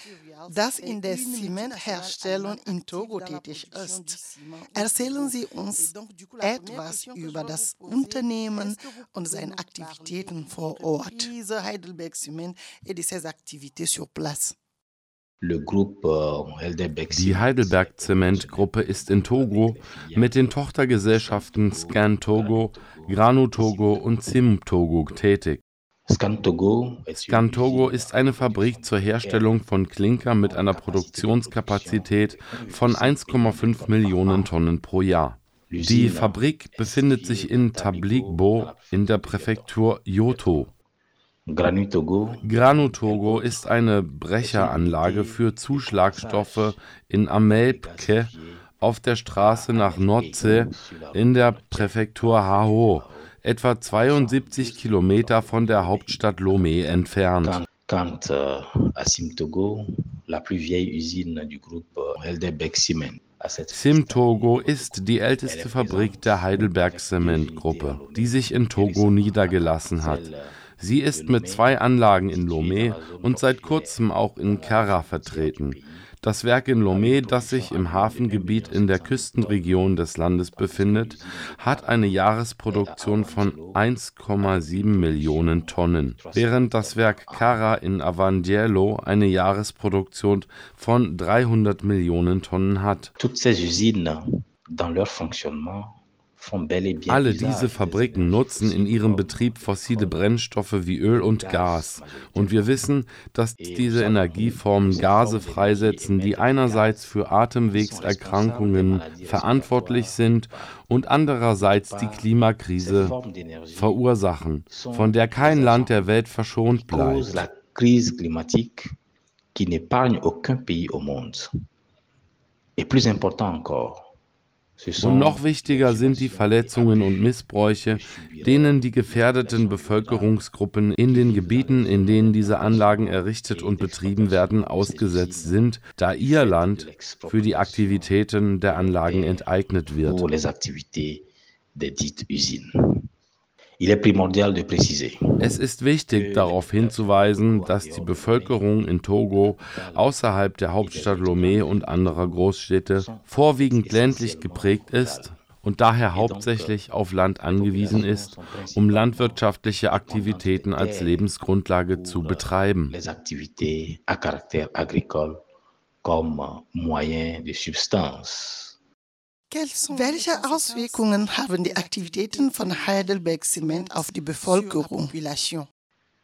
das in der Zementherstellung in Togo tätig ist. Erzählen Sie uns etwas über das Unternehmen und seine Aktivitäten vor Ort. Heidelberg Cement et de ses activités sur place. Die Heidelberg Zement Gruppe ist in Togo mit den Tochtergesellschaften Scan Togo, Granu Togo und Sim Togo tätig. Scantogo ist eine Fabrik zur Herstellung von Klinker mit einer Produktionskapazität von 1,5 Millionen Tonnen pro Jahr. Die Fabrik befindet sich in Tabligbo in der Präfektur Yoto. Granutogo ist eine Brecheranlage für Zuschlagstoffe in Amelpke auf der Straße nach Notze in der Präfektur Hao etwa 72 Kilometer von der Hauptstadt Lomé entfernt. Quant euh, à Simtogo, la plus vieille usine du groupe Heidelberg Cement. Simtogo ist die älteste Fabrik der Heidelberg Cement Gruppe, die sich in Togo niedergelassen hat. Sie ist mit zwei Anlagen in Lomé und seit kurzem auch in Kara vertreten. Das Werk in Lomé, das sich im Hafengebiet in der Küstenregion des Landes befindet, hat eine Jahresproduktion von 1,7 Millionen Tonnen, während das Werk Cara in Avandiello eine Jahresproduktion von 300 Millionen Tonnen hat. Toutes ces usines, dans leur fonctionnement, alle diese Fabriken nutzen in ihrem Betrieb fossile Brennstoffe wie Öl und Gas. Und wir wissen, dass diese Energieformen Gase freisetzen, die einerseits für Atemwegserkrankungen verantwortlich sind und andererseits die Klimakrise verursachen, von der kein Land der Welt verschont bleibt. qui n'épargne aucun pays au monde. Et plus important encore, und noch wichtiger sind die Verletzungen und Missbräuche, denen die gefährdeten Bevölkerungsgruppen in den Gebieten, in denen diese Anlagen errichtet und betrieben werden, ausgesetzt sind, da ihr Land für die Aktivitäten der Anlagen enteignet wird. Es ist wichtig, darauf hinzuweisen, dass die Bevölkerung in Togo außerhalb der Hauptstadt Lomé und anderer Großstädte vorwiegend ländlich geprägt ist und daher hauptsächlich auf Land angewiesen ist, um landwirtschaftliche Aktivitäten als Lebensgrundlage zu betreiben. Comme moyen de substance. Welche Auswirkungen haben die Aktivitäten von Heidelberg Zement auf die Bevölkerung?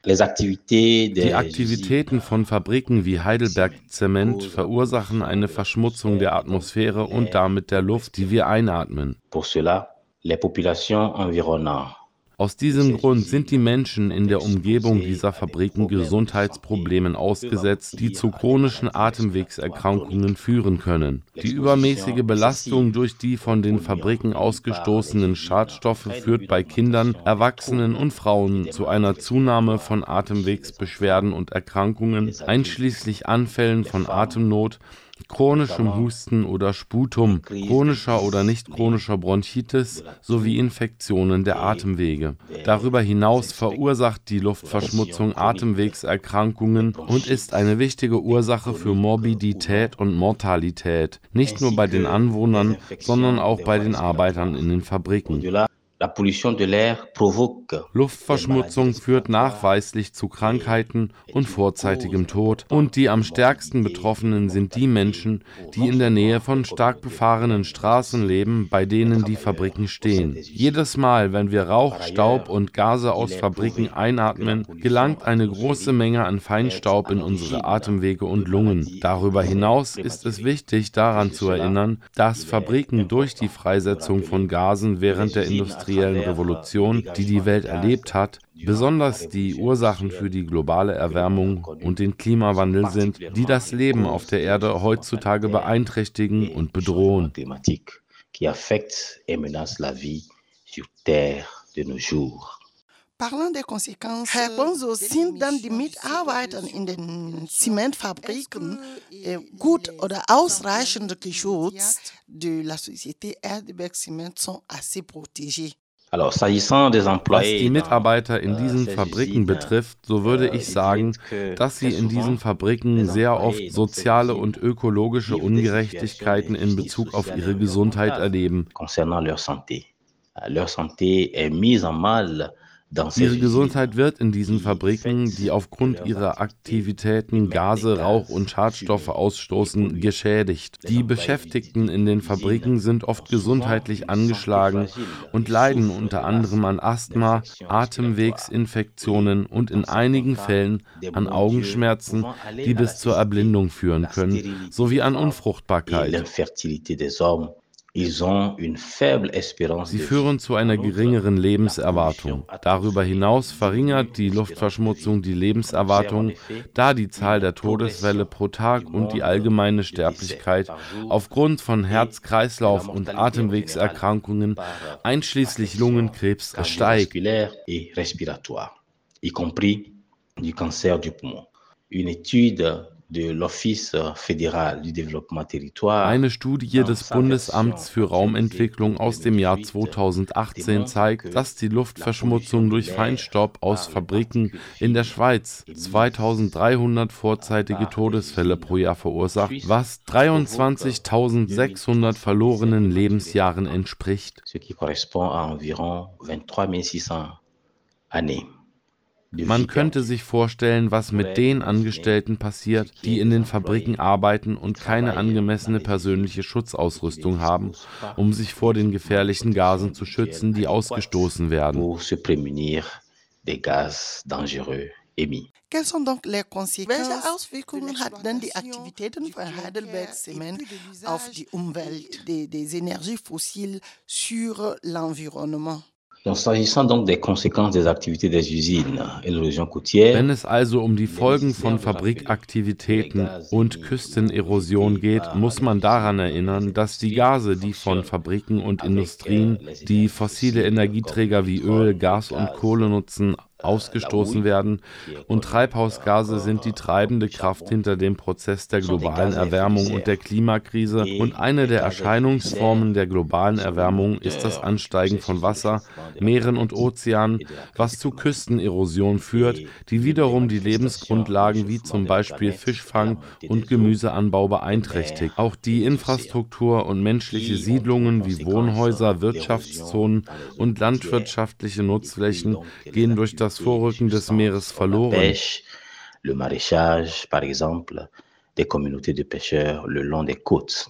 Die Aktivitäten von Fabriken wie Heidelberg Zement verursachen eine Verschmutzung der Atmosphäre und damit der Luft, die wir einatmen. Pour cela, les populations environnantes aus diesem Grund sind die Menschen in der Umgebung dieser Fabriken Gesundheitsproblemen ausgesetzt, die zu chronischen Atemwegserkrankungen führen können. Die übermäßige Belastung durch die von den Fabriken ausgestoßenen Schadstoffe führt bei Kindern, Erwachsenen und Frauen zu einer Zunahme von Atemwegsbeschwerden und Erkrankungen, einschließlich Anfällen von Atemnot, chronischem Husten oder Sputum, chronischer oder nicht chronischer Bronchitis sowie Infektionen der Atemwege. Darüber hinaus verursacht die Luftverschmutzung Atemwegserkrankungen und ist eine wichtige Ursache für Morbidität und Mortalität, nicht nur bei den Anwohnern, sondern auch bei den Arbeitern in den Fabriken. Luftverschmutzung führt nachweislich zu Krankheiten und vorzeitigem Tod. Und die am stärksten Betroffenen sind die Menschen, die in der Nähe von stark befahrenen Straßen leben, bei denen die Fabriken stehen. Jedes Mal, wenn wir Rauch, Staub und Gase aus Fabriken einatmen, gelangt eine große Menge an Feinstaub in unsere Atemwege und Lungen. Darüber hinaus ist es wichtig, daran zu erinnern, dass Fabriken durch die Freisetzung von Gasen während der Industrie industriellen Revolution, die die Welt erlebt hat, besonders die Ursachen für die globale Erwärmung und den Klimawandel sind, die das Leben auf der Erde heutzutage beeinträchtigen und bedrohen. Herr Bonzo, sind dann die Mitarbeiter in den Zementfabriken äh, gut oder ausreichend geschützt? De la Société Erdeberg Cement sont assez protégés. Was die Mitarbeiter in diesen Fabriken betrifft, so würde ich sagen, dass sie in diesen Fabriken sehr oft soziale und ökologische Ungerechtigkeiten in Bezug auf ihre Gesundheit erleben. Ihre Gesundheit wird in diesen Fabriken, die aufgrund ihrer Aktivitäten Gase, Rauch und Schadstoffe ausstoßen, geschädigt. Die Beschäftigten in den Fabriken sind oft gesundheitlich angeschlagen und leiden unter anderem an Asthma, Atemwegsinfektionen und in einigen Fällen an Augenschmerzen, die bis zur Erblindung führen können, sowie an Unfruchtbarkeit. Sie führen zu einer geringeren Lebenserwartung. Darüber hinaus verringert die Luftverschmutzung die Lebenserwartung, da die Zahl der Todesfälle pro Tag und die allgemeine Sterblichkeit aufgrund von Herz-Kreislauf- und Atemwegserkrankungen, einschließlich Lungenkrebs, steigt. y compris du cancer du poumon. Une étude eine Studie des Bundesamts für Raumentwicklung aus dem Jahr 2018 zeigt, dass die Luftverschmutzung durch Feinstaub aus Fabriken in der Schweiz 2300 vorzeitige Todesfälle pro Jahr verursacht, was 23.600 verlorenen Lebensjahren entspricht. Man könnte sich vorstellen, was mit den Angestellten passiert, die in den Fabriken arbeiten und keine angemessene persönliche Schutzausrüstung haben, um sich vor den gefährlichen Gasen zu schützen, die ausgestoßen werden. Welche Auswirkungen hat denn die Aktivitäten von Heidelberg Cement auf die Umwelt, des, des Energies fossiles sur l'environnement? Wenn es also um die Folgen von Fabrikaktivitäten und Küstenerosion geht, muss man daran erinnern, dass die Gase, die von Fabriken und Industrien, die fossile Energieträger wie Öl, Gas und Kohle nutzen, ausgestoßen werden und Treibhausgase sind die treibende Kraft hinter dem Prozess der globalen Erwärmung und der Klimakrise und eine der Erscheinungsformen der globalen Erwärmung ist das Ansteigen von Wasser, Meeren und Ozeanen, was zu Küstenerosion führt, die wiederum die Lebensgrundlagen wie zum Beispiel Fischfang und Gemüseanbau beeinträchtigt. Auch die Infrastruktur und menschliche Siedlungen wie Wohnhäuser, Wirtschaftszonen und landwirtschaftliche Nutzflächen gehen durch das das Vorrücken des Meeres verloren. Le maraîchage, par exemple, des communautés de pêcheurs le long des côtes.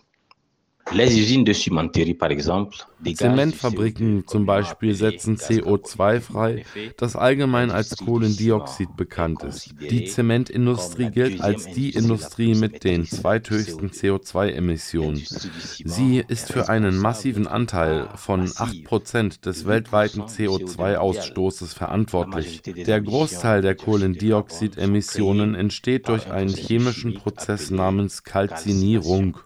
Zementfabriken zum Beispiel setzen CO2 frei, das allgemein als Kohlendioxid bekannt ist. Die Zementindustrie gilt als die Industrie mit den zweithöchsten CO2-Emissionen. Sie ist für einen massiven Anteil von 8% des weltweiten CO2-Ausstoßes verantwortlich. Der Großteil der Kohlendioxidemissionen entsteht durch einen chemischen Prozess namens Kalzinierung.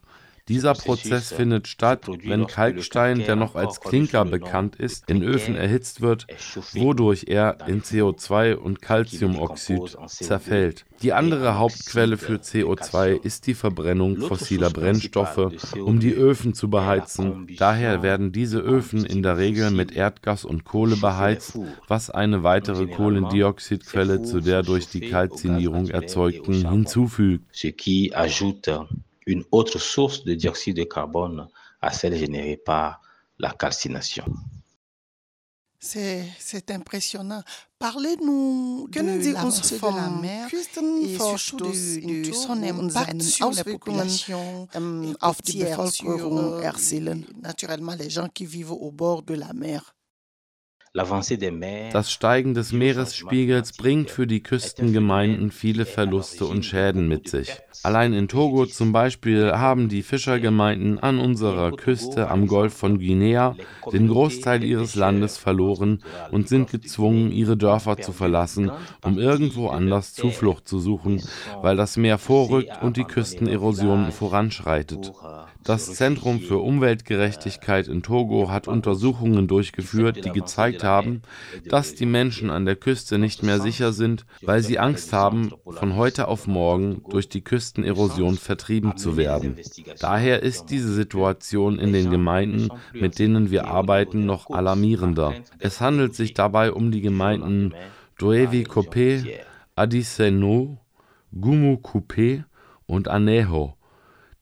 Dieser Prozess findet statt, wenn Kalkstein, der noch als Klinker bekannt ist, in Öfen erhitzt wird, wodurch er in CO2 und Calciumoxid zerfällt. Die andere Hauptquelle für CO2 ist die Verbrennung fossiler Brennstoffe, um die Öfen zu beheizen. Daher werden diese Öfen in der Regel mit Erdgas und Kohle beheizt, was eine weitere Kohlendioxidquelle zu der durch die Kalzinierung erzeugten hinzufügt une autre source de dioxyde de carbone à celle générée par la calcination. C'est impressionnant. Parlez-nous Können Sie uns vom Küstenverschluss in Thüringen und seinen Auswirkungen ähm, auf die Bevölkerung erzählen? Naturellement, les gens qui vivent au bord de la mer. Das Steigen des Meeresspiegels bringt für die Küstengemeinden viele Verluste und Schäden mit sich. Allein in Togo zum Beispiel haben die Fischergemeinden an unserer Küste am Golf von Guinea den Großteil ihres Landes verloren und sind gezwungen, ihre Dörfer zu verlassen, um irgendwo anders Zuflucht zu suchen, weil das Meer vorrückt und die Küstenerosion voranschreitet. Das Zentrum für Umweltgerechtigkeit in Togo hat Untersuchungen durchgeführt, die gezeigt haben, dass die Menschen an der Küste nicht mehr sicher sind, weil sie Angst haben, von heute auf morgen durch die Küstenerosion vertrieben zu werden. Daher ist diese Situation in den Gemeinden, mit denen wir arbeiten, noch alarmierender. Es handelt sich dabei um die Gemeinden Doevi Kopé, Adiseno, Gumu Coupé und Aneho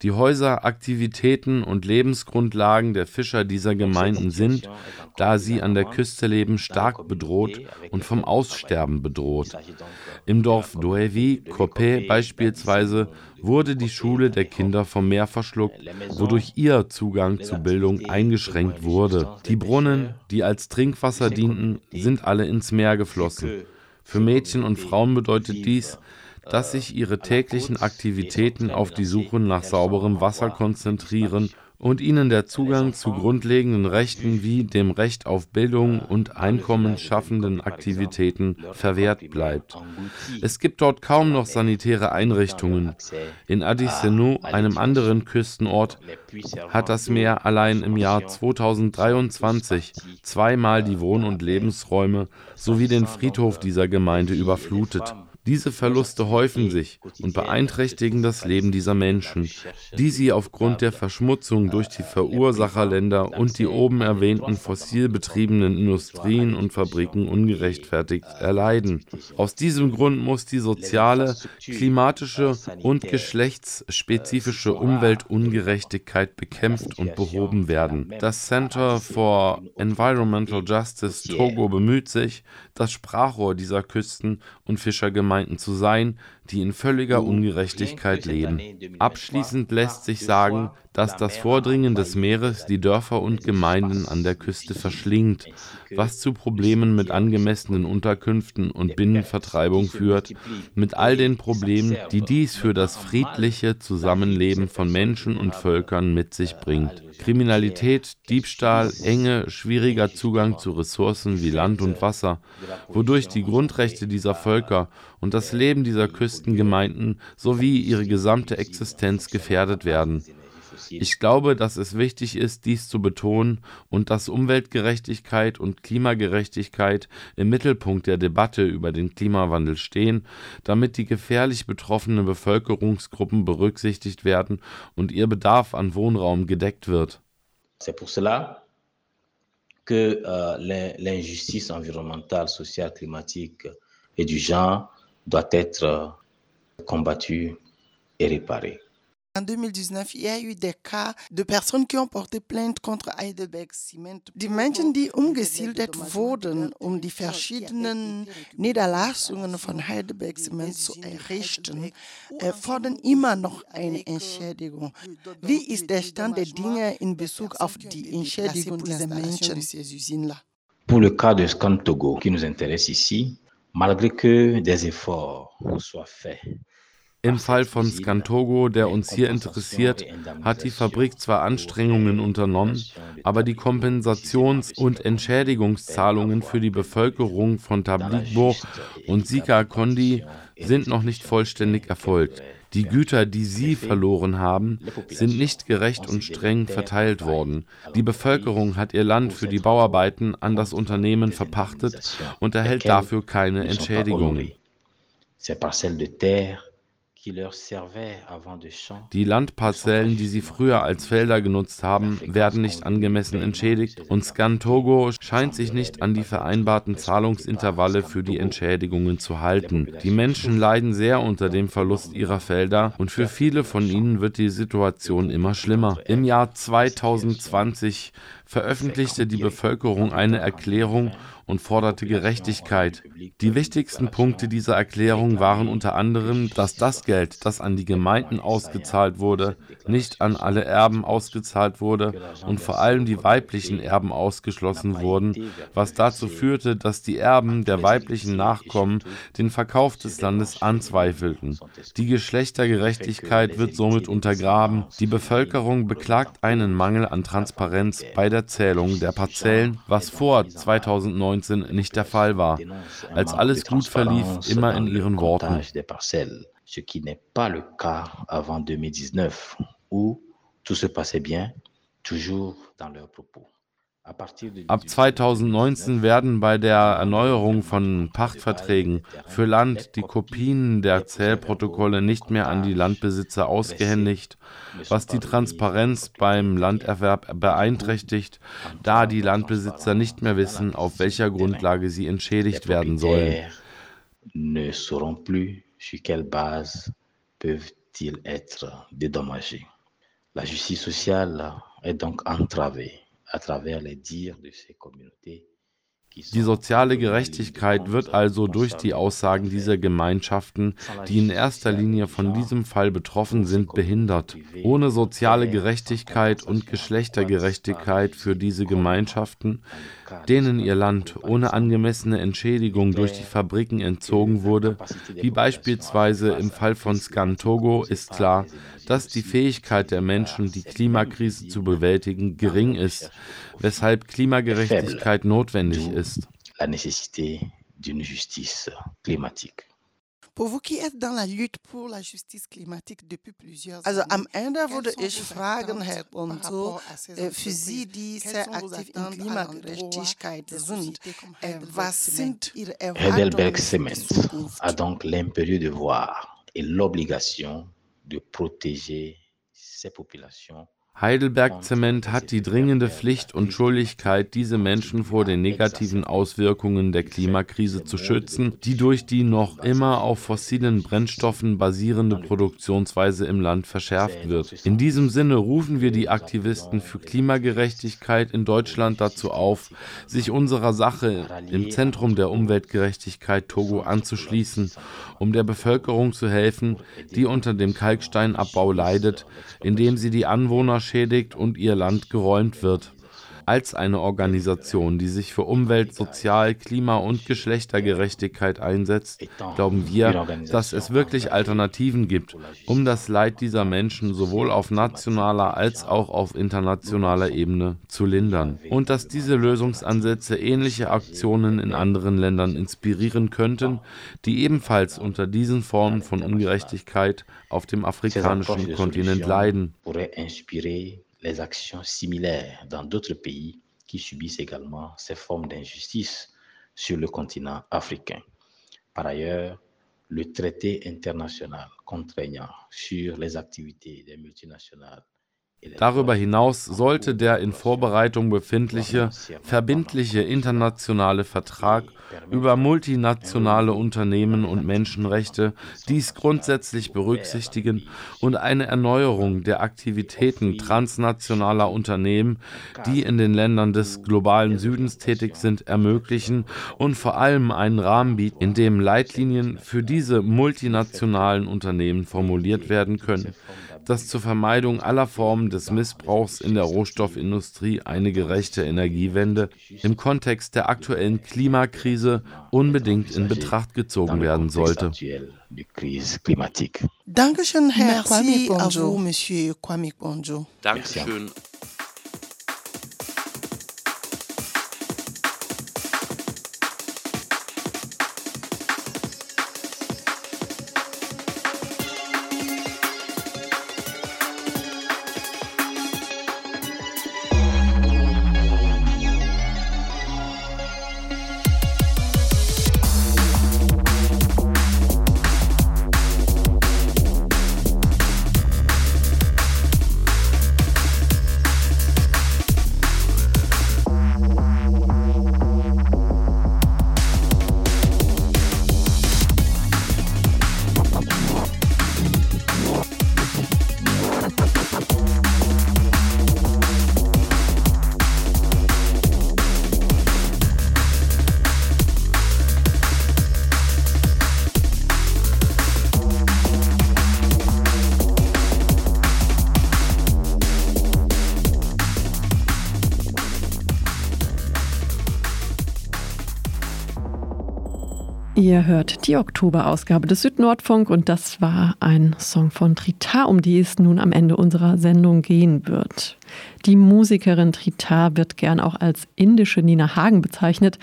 die Häuser, Aktivitäten und Lebensgrundlagen der Fischer dieser Gemeinden sind, da sie an der Küste leben, stark bedroht und vom Aussterben bedroht. Im Dorf Doevi, Kopé beispielsweise, wurde die Schule der Kinder vom Meer verschluckt, wodurch ihr Zugang zu Bildung eingeschränkt wurde. Die Brunnen, die als Trinkwasser dienten, sind alle ins Meer geflossen. Für Mädchen und Frauen bedeutet dies, dass sich ihre täglichen Aktivitäten auf die Suche nach sauberem Wasser konzentrieren und ihnen der Zugang zu grundlegenden Rechten wie dem Recht auf Bildung und einkommensschaffenden Aktivitäten verwehrt bleibt. Es gibt dort kaum noch sanitäre Einrichtungen. In Adisenu, einem anderen Küstenort, hat das Meer allein im Jahr 2023 zweimal die Wohn- und Lebensräume sowie den Friedhof dieser Gemeinde überflutet. Diese Verluste häufen sich und beeinträchtigen das Leben dieser Menschen, die sie aufgrund der Verschmutzung durch die Verursacherländer und die oben erwähnten fossil betriebenen Industrien und Fabriken ungerechtfertigt erleiden. Aus diesem Grund muss die soziale, klimatische und geschlechtsspezifische Umweltungerechtigkeit bekämpft und behoben werden. Das Center for Environmental Justice Togo bemüht sich, das Sprachrohr dieser Küsten- und Fischergemeinden zu sein, die in völliger Ungerechtigkeit leben. Abschließend lässt sich sagen, dass das Vordringen des Meeres die Dörfer und Gemeinden an der Küste verschlingt, was zu Problemen mit angemessenen Unterkünften und Binnenvertreibung führt, mit all den Problemen, die dies für das friedliche Zusammenleben von Menschen und Völkern mit sich bringt. Kriminalität, Diebstahl, enge, schwieriger Zugang zu Ressourcen wie Land und Wasser, wodurch die Grundrechte dieser Völker und das Leben dieser Küstengemeinden sowie ihre gesamte Existenz gefährdet werden. Ich glaube, dass es wichtig ist, dies zu betonen und dass Umweltgerechtigkeit und Klimagerechtigkeit im Mittelpunkt der Debatte über den Klimawandel stehen, damit die gefährlich betroffenen Bevölkerungsgruppen berücksichtigt werden und ihr Bedarf an Wohnraum gedeckt wird. C'est pour cela que euh, l'injustice environnementale, sociale, climatique et du genre doit être combattue et réparée. En 2019, il y a eu des cas de Personen, die porté plainte contre Heidelberg Cement. Die Menschen, die umgesiedelt wurden, um die verschiedenen Niederlassungen von Heidelberg Cement zu errichten, äh, fordern immer noch eine Entschädigung. Wie ist der Stand der Dinge in Bezug auf die Entschädigung dieser Menschen? Pour le cas de Scan Togo qui nous intéresse ici, malgré que des efforts soient faits im Fall von Scantogo, der uns hier interessiert, hat die Fabrik zwar Anstrengungen unternommen, aber die Kompensations- und Entschädigungszahlungen für die Bevölkerung von Tabligbo und Sika Kondi sind noch nicht vollständig erfolgt. Die Güter, die sie verloren haben, sind nicht gerecht und streng verteilt worden. Die Bevölkerung hat ihr Land für die Bauarbeiten an das Unternehmen verpachtet und erhält dafür keine Entschädigungen. Die Landparzellen, die sie früher als Felder genutzt haben, werden nicht angemessen entschädigt. und Scan Togo scheint sich nicht an die vereinbarten Zahlungsintervalle für die Entschädigungen zu halten. Die Menschen leiden sehr unter dem Verlust ihrer Felder. Und für viele von ihnen wird die Situation immer schlimmer. Im Jahr 2020 veröffentlichte die Bevölkerung eine Erklärung und forderte Gerechtigkeit. Die wichtigsten Punkte dieser Erklärung waren unter anderem, dass das Geld, das an die Gemeinden ausgezahlt wurde, nicht an alle Erben ausgezahlt wurde und vor allem die weiblichen Erben ausgeschlossen wurden, was dazu führte, dass die Erben der weiblichen Nachkommen den Verkauf des Landes anzweifelten. Die Geschlechtergerechtigkeit wird somit untergraben. Die Bevölkerung beklagt einen Mangel an Transparenz bei der Zählung der Parzellen, was vor 2009 2019 nicht der Fall war, als alles gut verlief, immer in ihren Worten. Ce qui n'est pas le cas avant 2019, où tout se passait bien, toujours dans leurs propos. Ab 2019 werden bei der Erneuerung von Pachtverträgen für Land die Kopien der Zählprotokolle nicht mehr an die Landbesitzer ausgehändigt, was die Transparenz beim Landerwerb beeinträchtigt, da die Landbesitzer nicht mehr wissen, auf welcher Grundlage sie entschädigt werden sollen. Ne sauront plus sur quelle base peuvent-ils être dédommagés. La justice sociale est donc entravée Die soziale Gerechtigkeit wird also durch die Aussagen dieser Gemeinschaften, die in erster Linie von diesem Fall betroffen sind, behindert. Ohne soziale Gerechtigkeit und Geschlechtergerechtigkeit für diese Gemeinschaften, denen ihr Land ohne angemessene Entschädigung durch die Fabriken entzogen wurde, wie beispielsweise im Fall von Scan Togo, ist klar, dass die Fähigkeit der Menschen, die Klimakrise zu bewältigen, gering ist, weshalb Klimagerechtigkeit notwendig ist. La nécessité d'une justice climatique. Also am Ende würde ich fragen, Herr Bonzo, äh, für Sie, die sehr aktiv in Klimagerechtigkeit sind, äh, was sind Ihre Erwartungen Heidelberg Cement a donc l'impérieux devoir et l'obligation de protéger ces populations Heidelberg Zement hat die dringende Pflicht und Schuldigkeit, diese Menschen vor den negativen Auswirkungen der Klimakrise zu schützen, die durch die noch immer auf fossilen Brennstoffen basierende Produktionsweise im Land verschärft wird. In diesem Sinne rufen wir die Aktivisten für Klimagerechtigkeit in Deutschland dazu auf, sich unserer Sache im Zentrum der Umweltgerechtigkeit Togo anzuschließen, um der Bevölkerung zu helfen, die unter dem Kalksteinabbau leidet, indem sie die Anwohner schädigt und ihr Land geräumt wird. Als eine Organisation, die sich für Umwelt, Sozial-, Klima- und Geschlechtergerechtigkeit einsetzt, glauben wir, dass es wirklich Alternativen gibt, um das Leid dieser Menschen sowohl auf nationaler als auch auf internationaler Ebene zu lindern. Und dass diese Lösungsansätze ähnliche Aktionen in anderen Ländern inspirieren könnten, die ebenfalls unter diesen Formen von Ungerechtigkeit auf dem afrikanischen Kontinent leiden. Les actions similaires dans d'autres pays qui subissent également ces formes d'injustice sur le continent africain. Par ailleurs, le traité international contraignant sur les activités des multinationales Darüber hinaus sollte der in Vorbereitung befindliche, verbindliche internationale Vertrag über multinationale Unternehmen und Menschenrechte dies grundsätzlich berücksichtigen und eine Erneuerung der Aktivitäten transnationaler Unternehmen, die in den Ländern des globalen Südens tätig sind, ermöglichen und vor allem einen Rahmen bieten, in dem Leitlinien für diese multinationalen Unternehmen formuliert werden können dass zur Vermeidung aller Formen des Missbrauchs in der Rohstoffindustrie eine gerechte Energiewende im Kontext der aktuellen Klimakrise unbedingt in Betracht gezogen werden sollte. Dankeschön, Herr Kwame Bonjo. Monsieur Kwame Bonjo. Dankeschön. Ihr hört die Oktoberausgabe des Südnordfunk und das war ein Song von Trita, um die es nun am Ende unserer Sendung gehen wird. Die Musikerin Trita wird gern auch als indische Nina Hagen bezeichnet.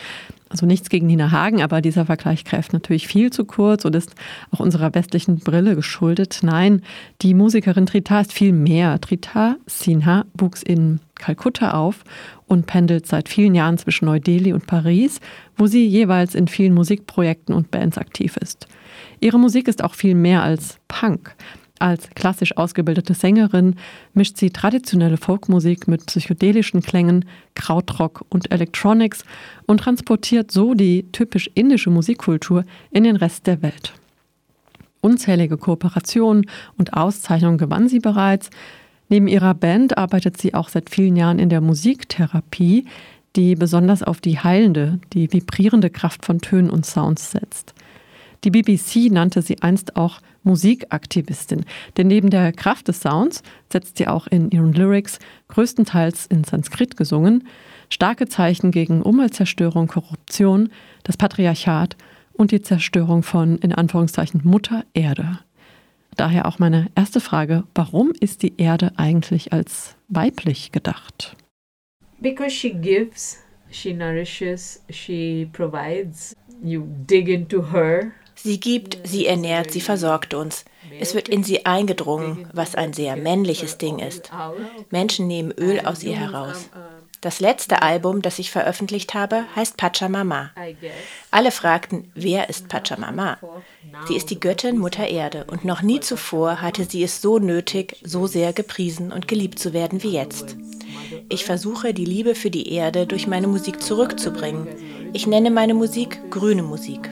Also nichts gegen Nina Hagen, aber dieser Vergleich greift natürlich viel zu kurz und ist auch unserer westlichen Brille geschuldet. Nein, die Musikerin Trita ist viel mehr. Trita Sinha wuchs in Kalkutta auf und pendelt seit vielen Jahren zwischen Neu-Delhi und Paris, wo sie jeweils in vielen Musikprojekten und Bands aktiv ist. Ihre Musik ist auch viel mehr als Punk. Als klassisch ausgebildete Sängerin mischt sie traditionelle Folkmusik mit psychedelischen Klängen, Krautrock und Electronics und transportiert so die typisch indische Musikkultur in den Rest der Welt. Unzählige Kooperationen und Auszeichnungen gewann sie bereits. Neben ihrer Band arbeitet sie auch seit vielen Jahren in der Musiktherapie, die besonders auf die heilende, die vibrierende Kraft von Tönen und Sounds setzt. Die BBC nannte sie einst auch Musikaktivistin, denn neben der Kraft des Sounds setzt sie auch in ihren Lyrics, größtenteils in Sanskrit gesungen, starke Zeichen gegen Umweltzerstörung, Korruption, das Patriarchat und die Zerstörung von, in Anführungszeichen, Mutter Erde. Daher auch meine erste Frage, warum ist die Erde eigentlich als weiblich gedacht? Because she gives, she nourishes, she provides. You dig into her Sie gibt, sie ernährt, sie versorgt uns. Es wird in sie eingedrungen, was ein sehr männliches Ding ist. Menschen nehmen Öl aus ihr heraus. Das letzte Album, das ich veröffentlicht habe, heißt Pachamama. Alle fragten, wer ist Pachamama? Sie ist die Göttin Mutter Erde und noch nie zuvor hatte sie es so nötig, so sehr gepriesen und geliebt zu werden wie jetzt. Ich versuche, die Liebe für die Erde durch meine Musik zurückzubringen. Ich nenne meine Musik grüne Musik.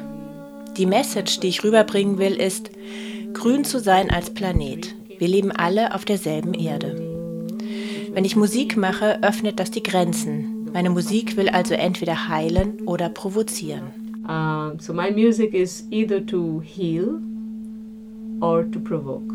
Die Message, die ich rüberbringen will, ist, grün zu sein als Planet. Wir leben alle auf derselben Erde. Wenn ich Musik mache, öffnet das die Grenzen. Meine Musik will also entweder heilen oder provozieren. Um, so my music is either to heal or to provoke.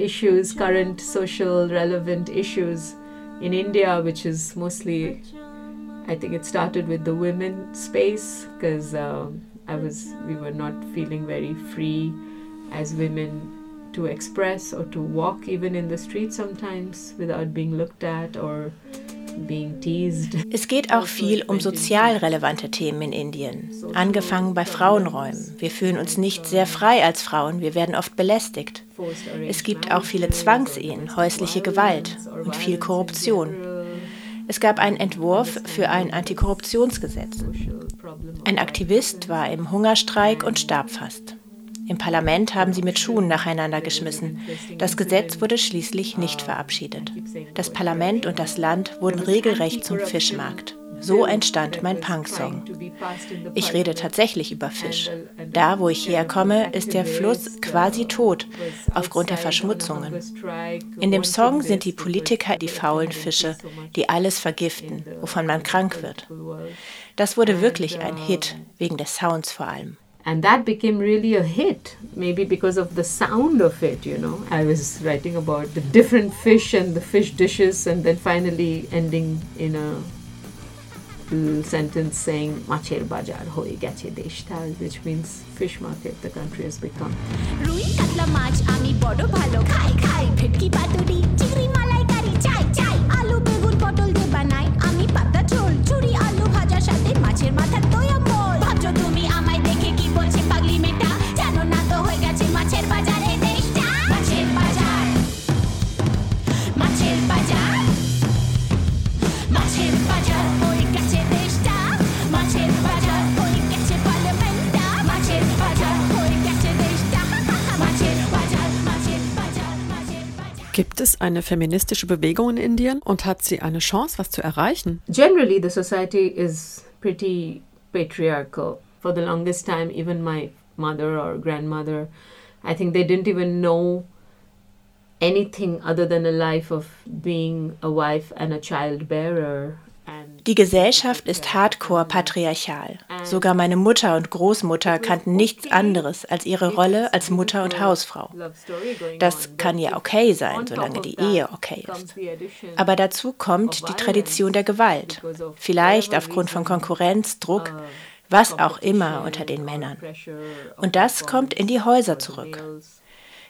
Issues, current social relevant issues in India, which is mostly, I think it started with the women space because uh, I was, we were not feeling very free as women to express or to walk even in the street sometimes without being looked at or Es geht auch viel um sozial relevante Themen in Indien, angefangen bei Frauenräumen. Wir fühlen uns nicht sehr frei als Frauen, wir werden oft belästigt. Es gibt auch viele Zwangsehen, häusliche Gewalt und viel Korruption. Es gab einen Entwurf für ein Antikorruptionsgesetz. Ein Aktivist war im Hungerstreik und starb fast. Im Parlament haben sie mit Schuhen nacheinander geschmissen. Das Gesetz wurde schließlich nicht verabschiedet. Das Parlament und das Land wurden regelrecht zum Fischmarkt. So entstand mein Punk-Song. Ich rede tatsächlich über Fisch. Da, wo ich herkomme, ist der Fluss quasi tot aufgrund der Verschmutzungen. In dem Song sind die Politiker die faulen Fische, die alles vergiften, wovon man krank wird. Das wurde wirklich ein Hit, wegen des Sounds vor allem. and that became really a hit maybe because of the sound of it you know i was writing about the different fish and the fish dishes and then finally ending in a sentence saying মাছের বাজার হয়ে গেছে দেশটা which means fish market the country has become রুই কাতলা মাছ আমি বড় ভালো খাই খাই ভেটকি পাতুরি Gibt es eine feministische Bewegung in Indien und hat sie eine Chance, was zu erreichen? Generally, the society is pretty patriarchal. For the longest time, even my mother or grandmother, I think they didn't even know anything other than a life of being a wife and a child Die Gesellschaft ist hardcore patriarchal. Sogar meine Mutter und Großmutter kannten nichts anderes als ihre Rolle als Mutter und Hausfrau. Das kann ja okay sein, solange die Ehe okay ist. Aber dazu kommt die Tradition der Gewalt. Vielleicht aufgrund von Konkurrenz, Druck, was auch immer unter den Männern. Und das kommt in die Häuser zurück.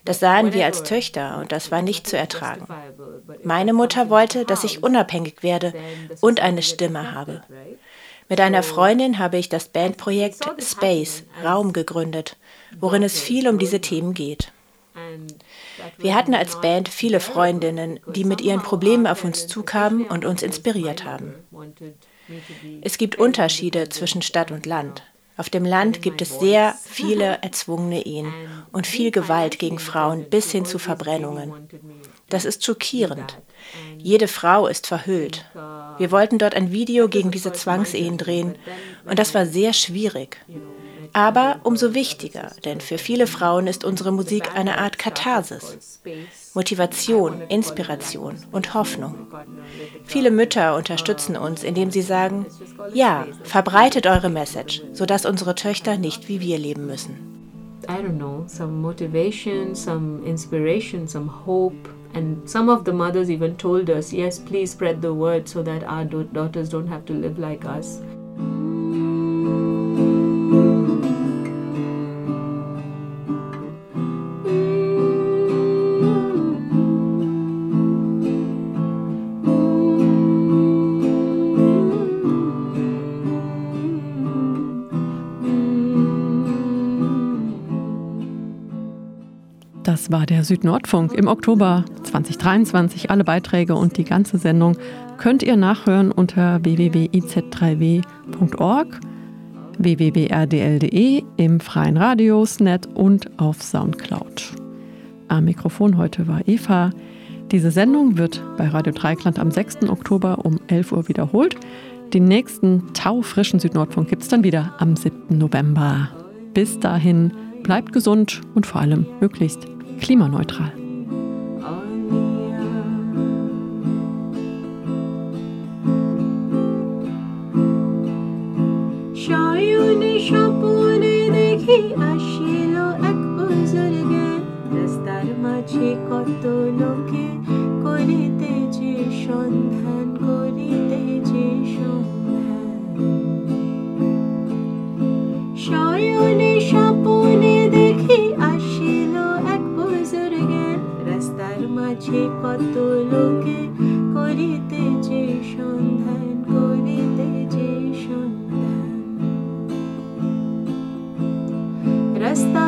Das sahen wir als Töchter und das war nicht zu ertragen. Meine Mutter wollte, dass ich unabhängig werde und eine Stimme habe. Mit einer Freundin habe ich das Bandprojekt Space, Raum gegründet, worin es viel um diese Themen geht. Wir hatten als Band viele Freundinnen, die mit ihren Problemen auf uns zukamen und uns inspiriert haben. Es gibt Unterschiede zwischen Stadt und Land. Auf dem Land gibt es sehr viele erzwungene Ehen und viel Gewalt gegen Frauen bis hin zu Verbrennungen. Das ist schockierend. Jede Frau ist verhüllt. Wir wollten dort ein Video gegen diese Zwangsehen drehen und das war sehr schwierig. Aber umso wichtiger, denn für viele Frauen ist unsere Musik eine Art Katharsis. Motivation, Inspiration und Hoffnung. Viele Mütter unterstützen uns, indem sie sagen, ja, verbreitet eure Message, sodass unsere Töchter nicht wie wir leben müssen. I don't know, some motivation, some inspiration, some hope. And some of the mothers even told us, yes, please spread the word so that our daughters don't have to live like us. Der Südnordfunk im Oktober 2023. Alle Beiträge und die ganze Sendung könnt ihr nachhören unter www.iz3w.org, www.rdl.de, im freien Radiosnet und auf Soundcloud. Am Mikrofon heute war Eva. Diese Sendung wird bei Radio Dreikland am 6. Oktober um 11 Uhr wiederholt. Den nächsten taufrischen Südnordfunk gibt es dann wieder am 7. November. Bis dahin, bleibt gesund und vor allem möglichst klimaneutral. স্বপনে দেখি আসিল এক বুজুর্গে রাস্তার মাঝে কত লোকে করিতেছে সন্ধান করিতেছে সন্ধান শয়নে মাঝে কত লোকে করিতেছে সন্ধান করিতেছে সন্ধান। রাস্তা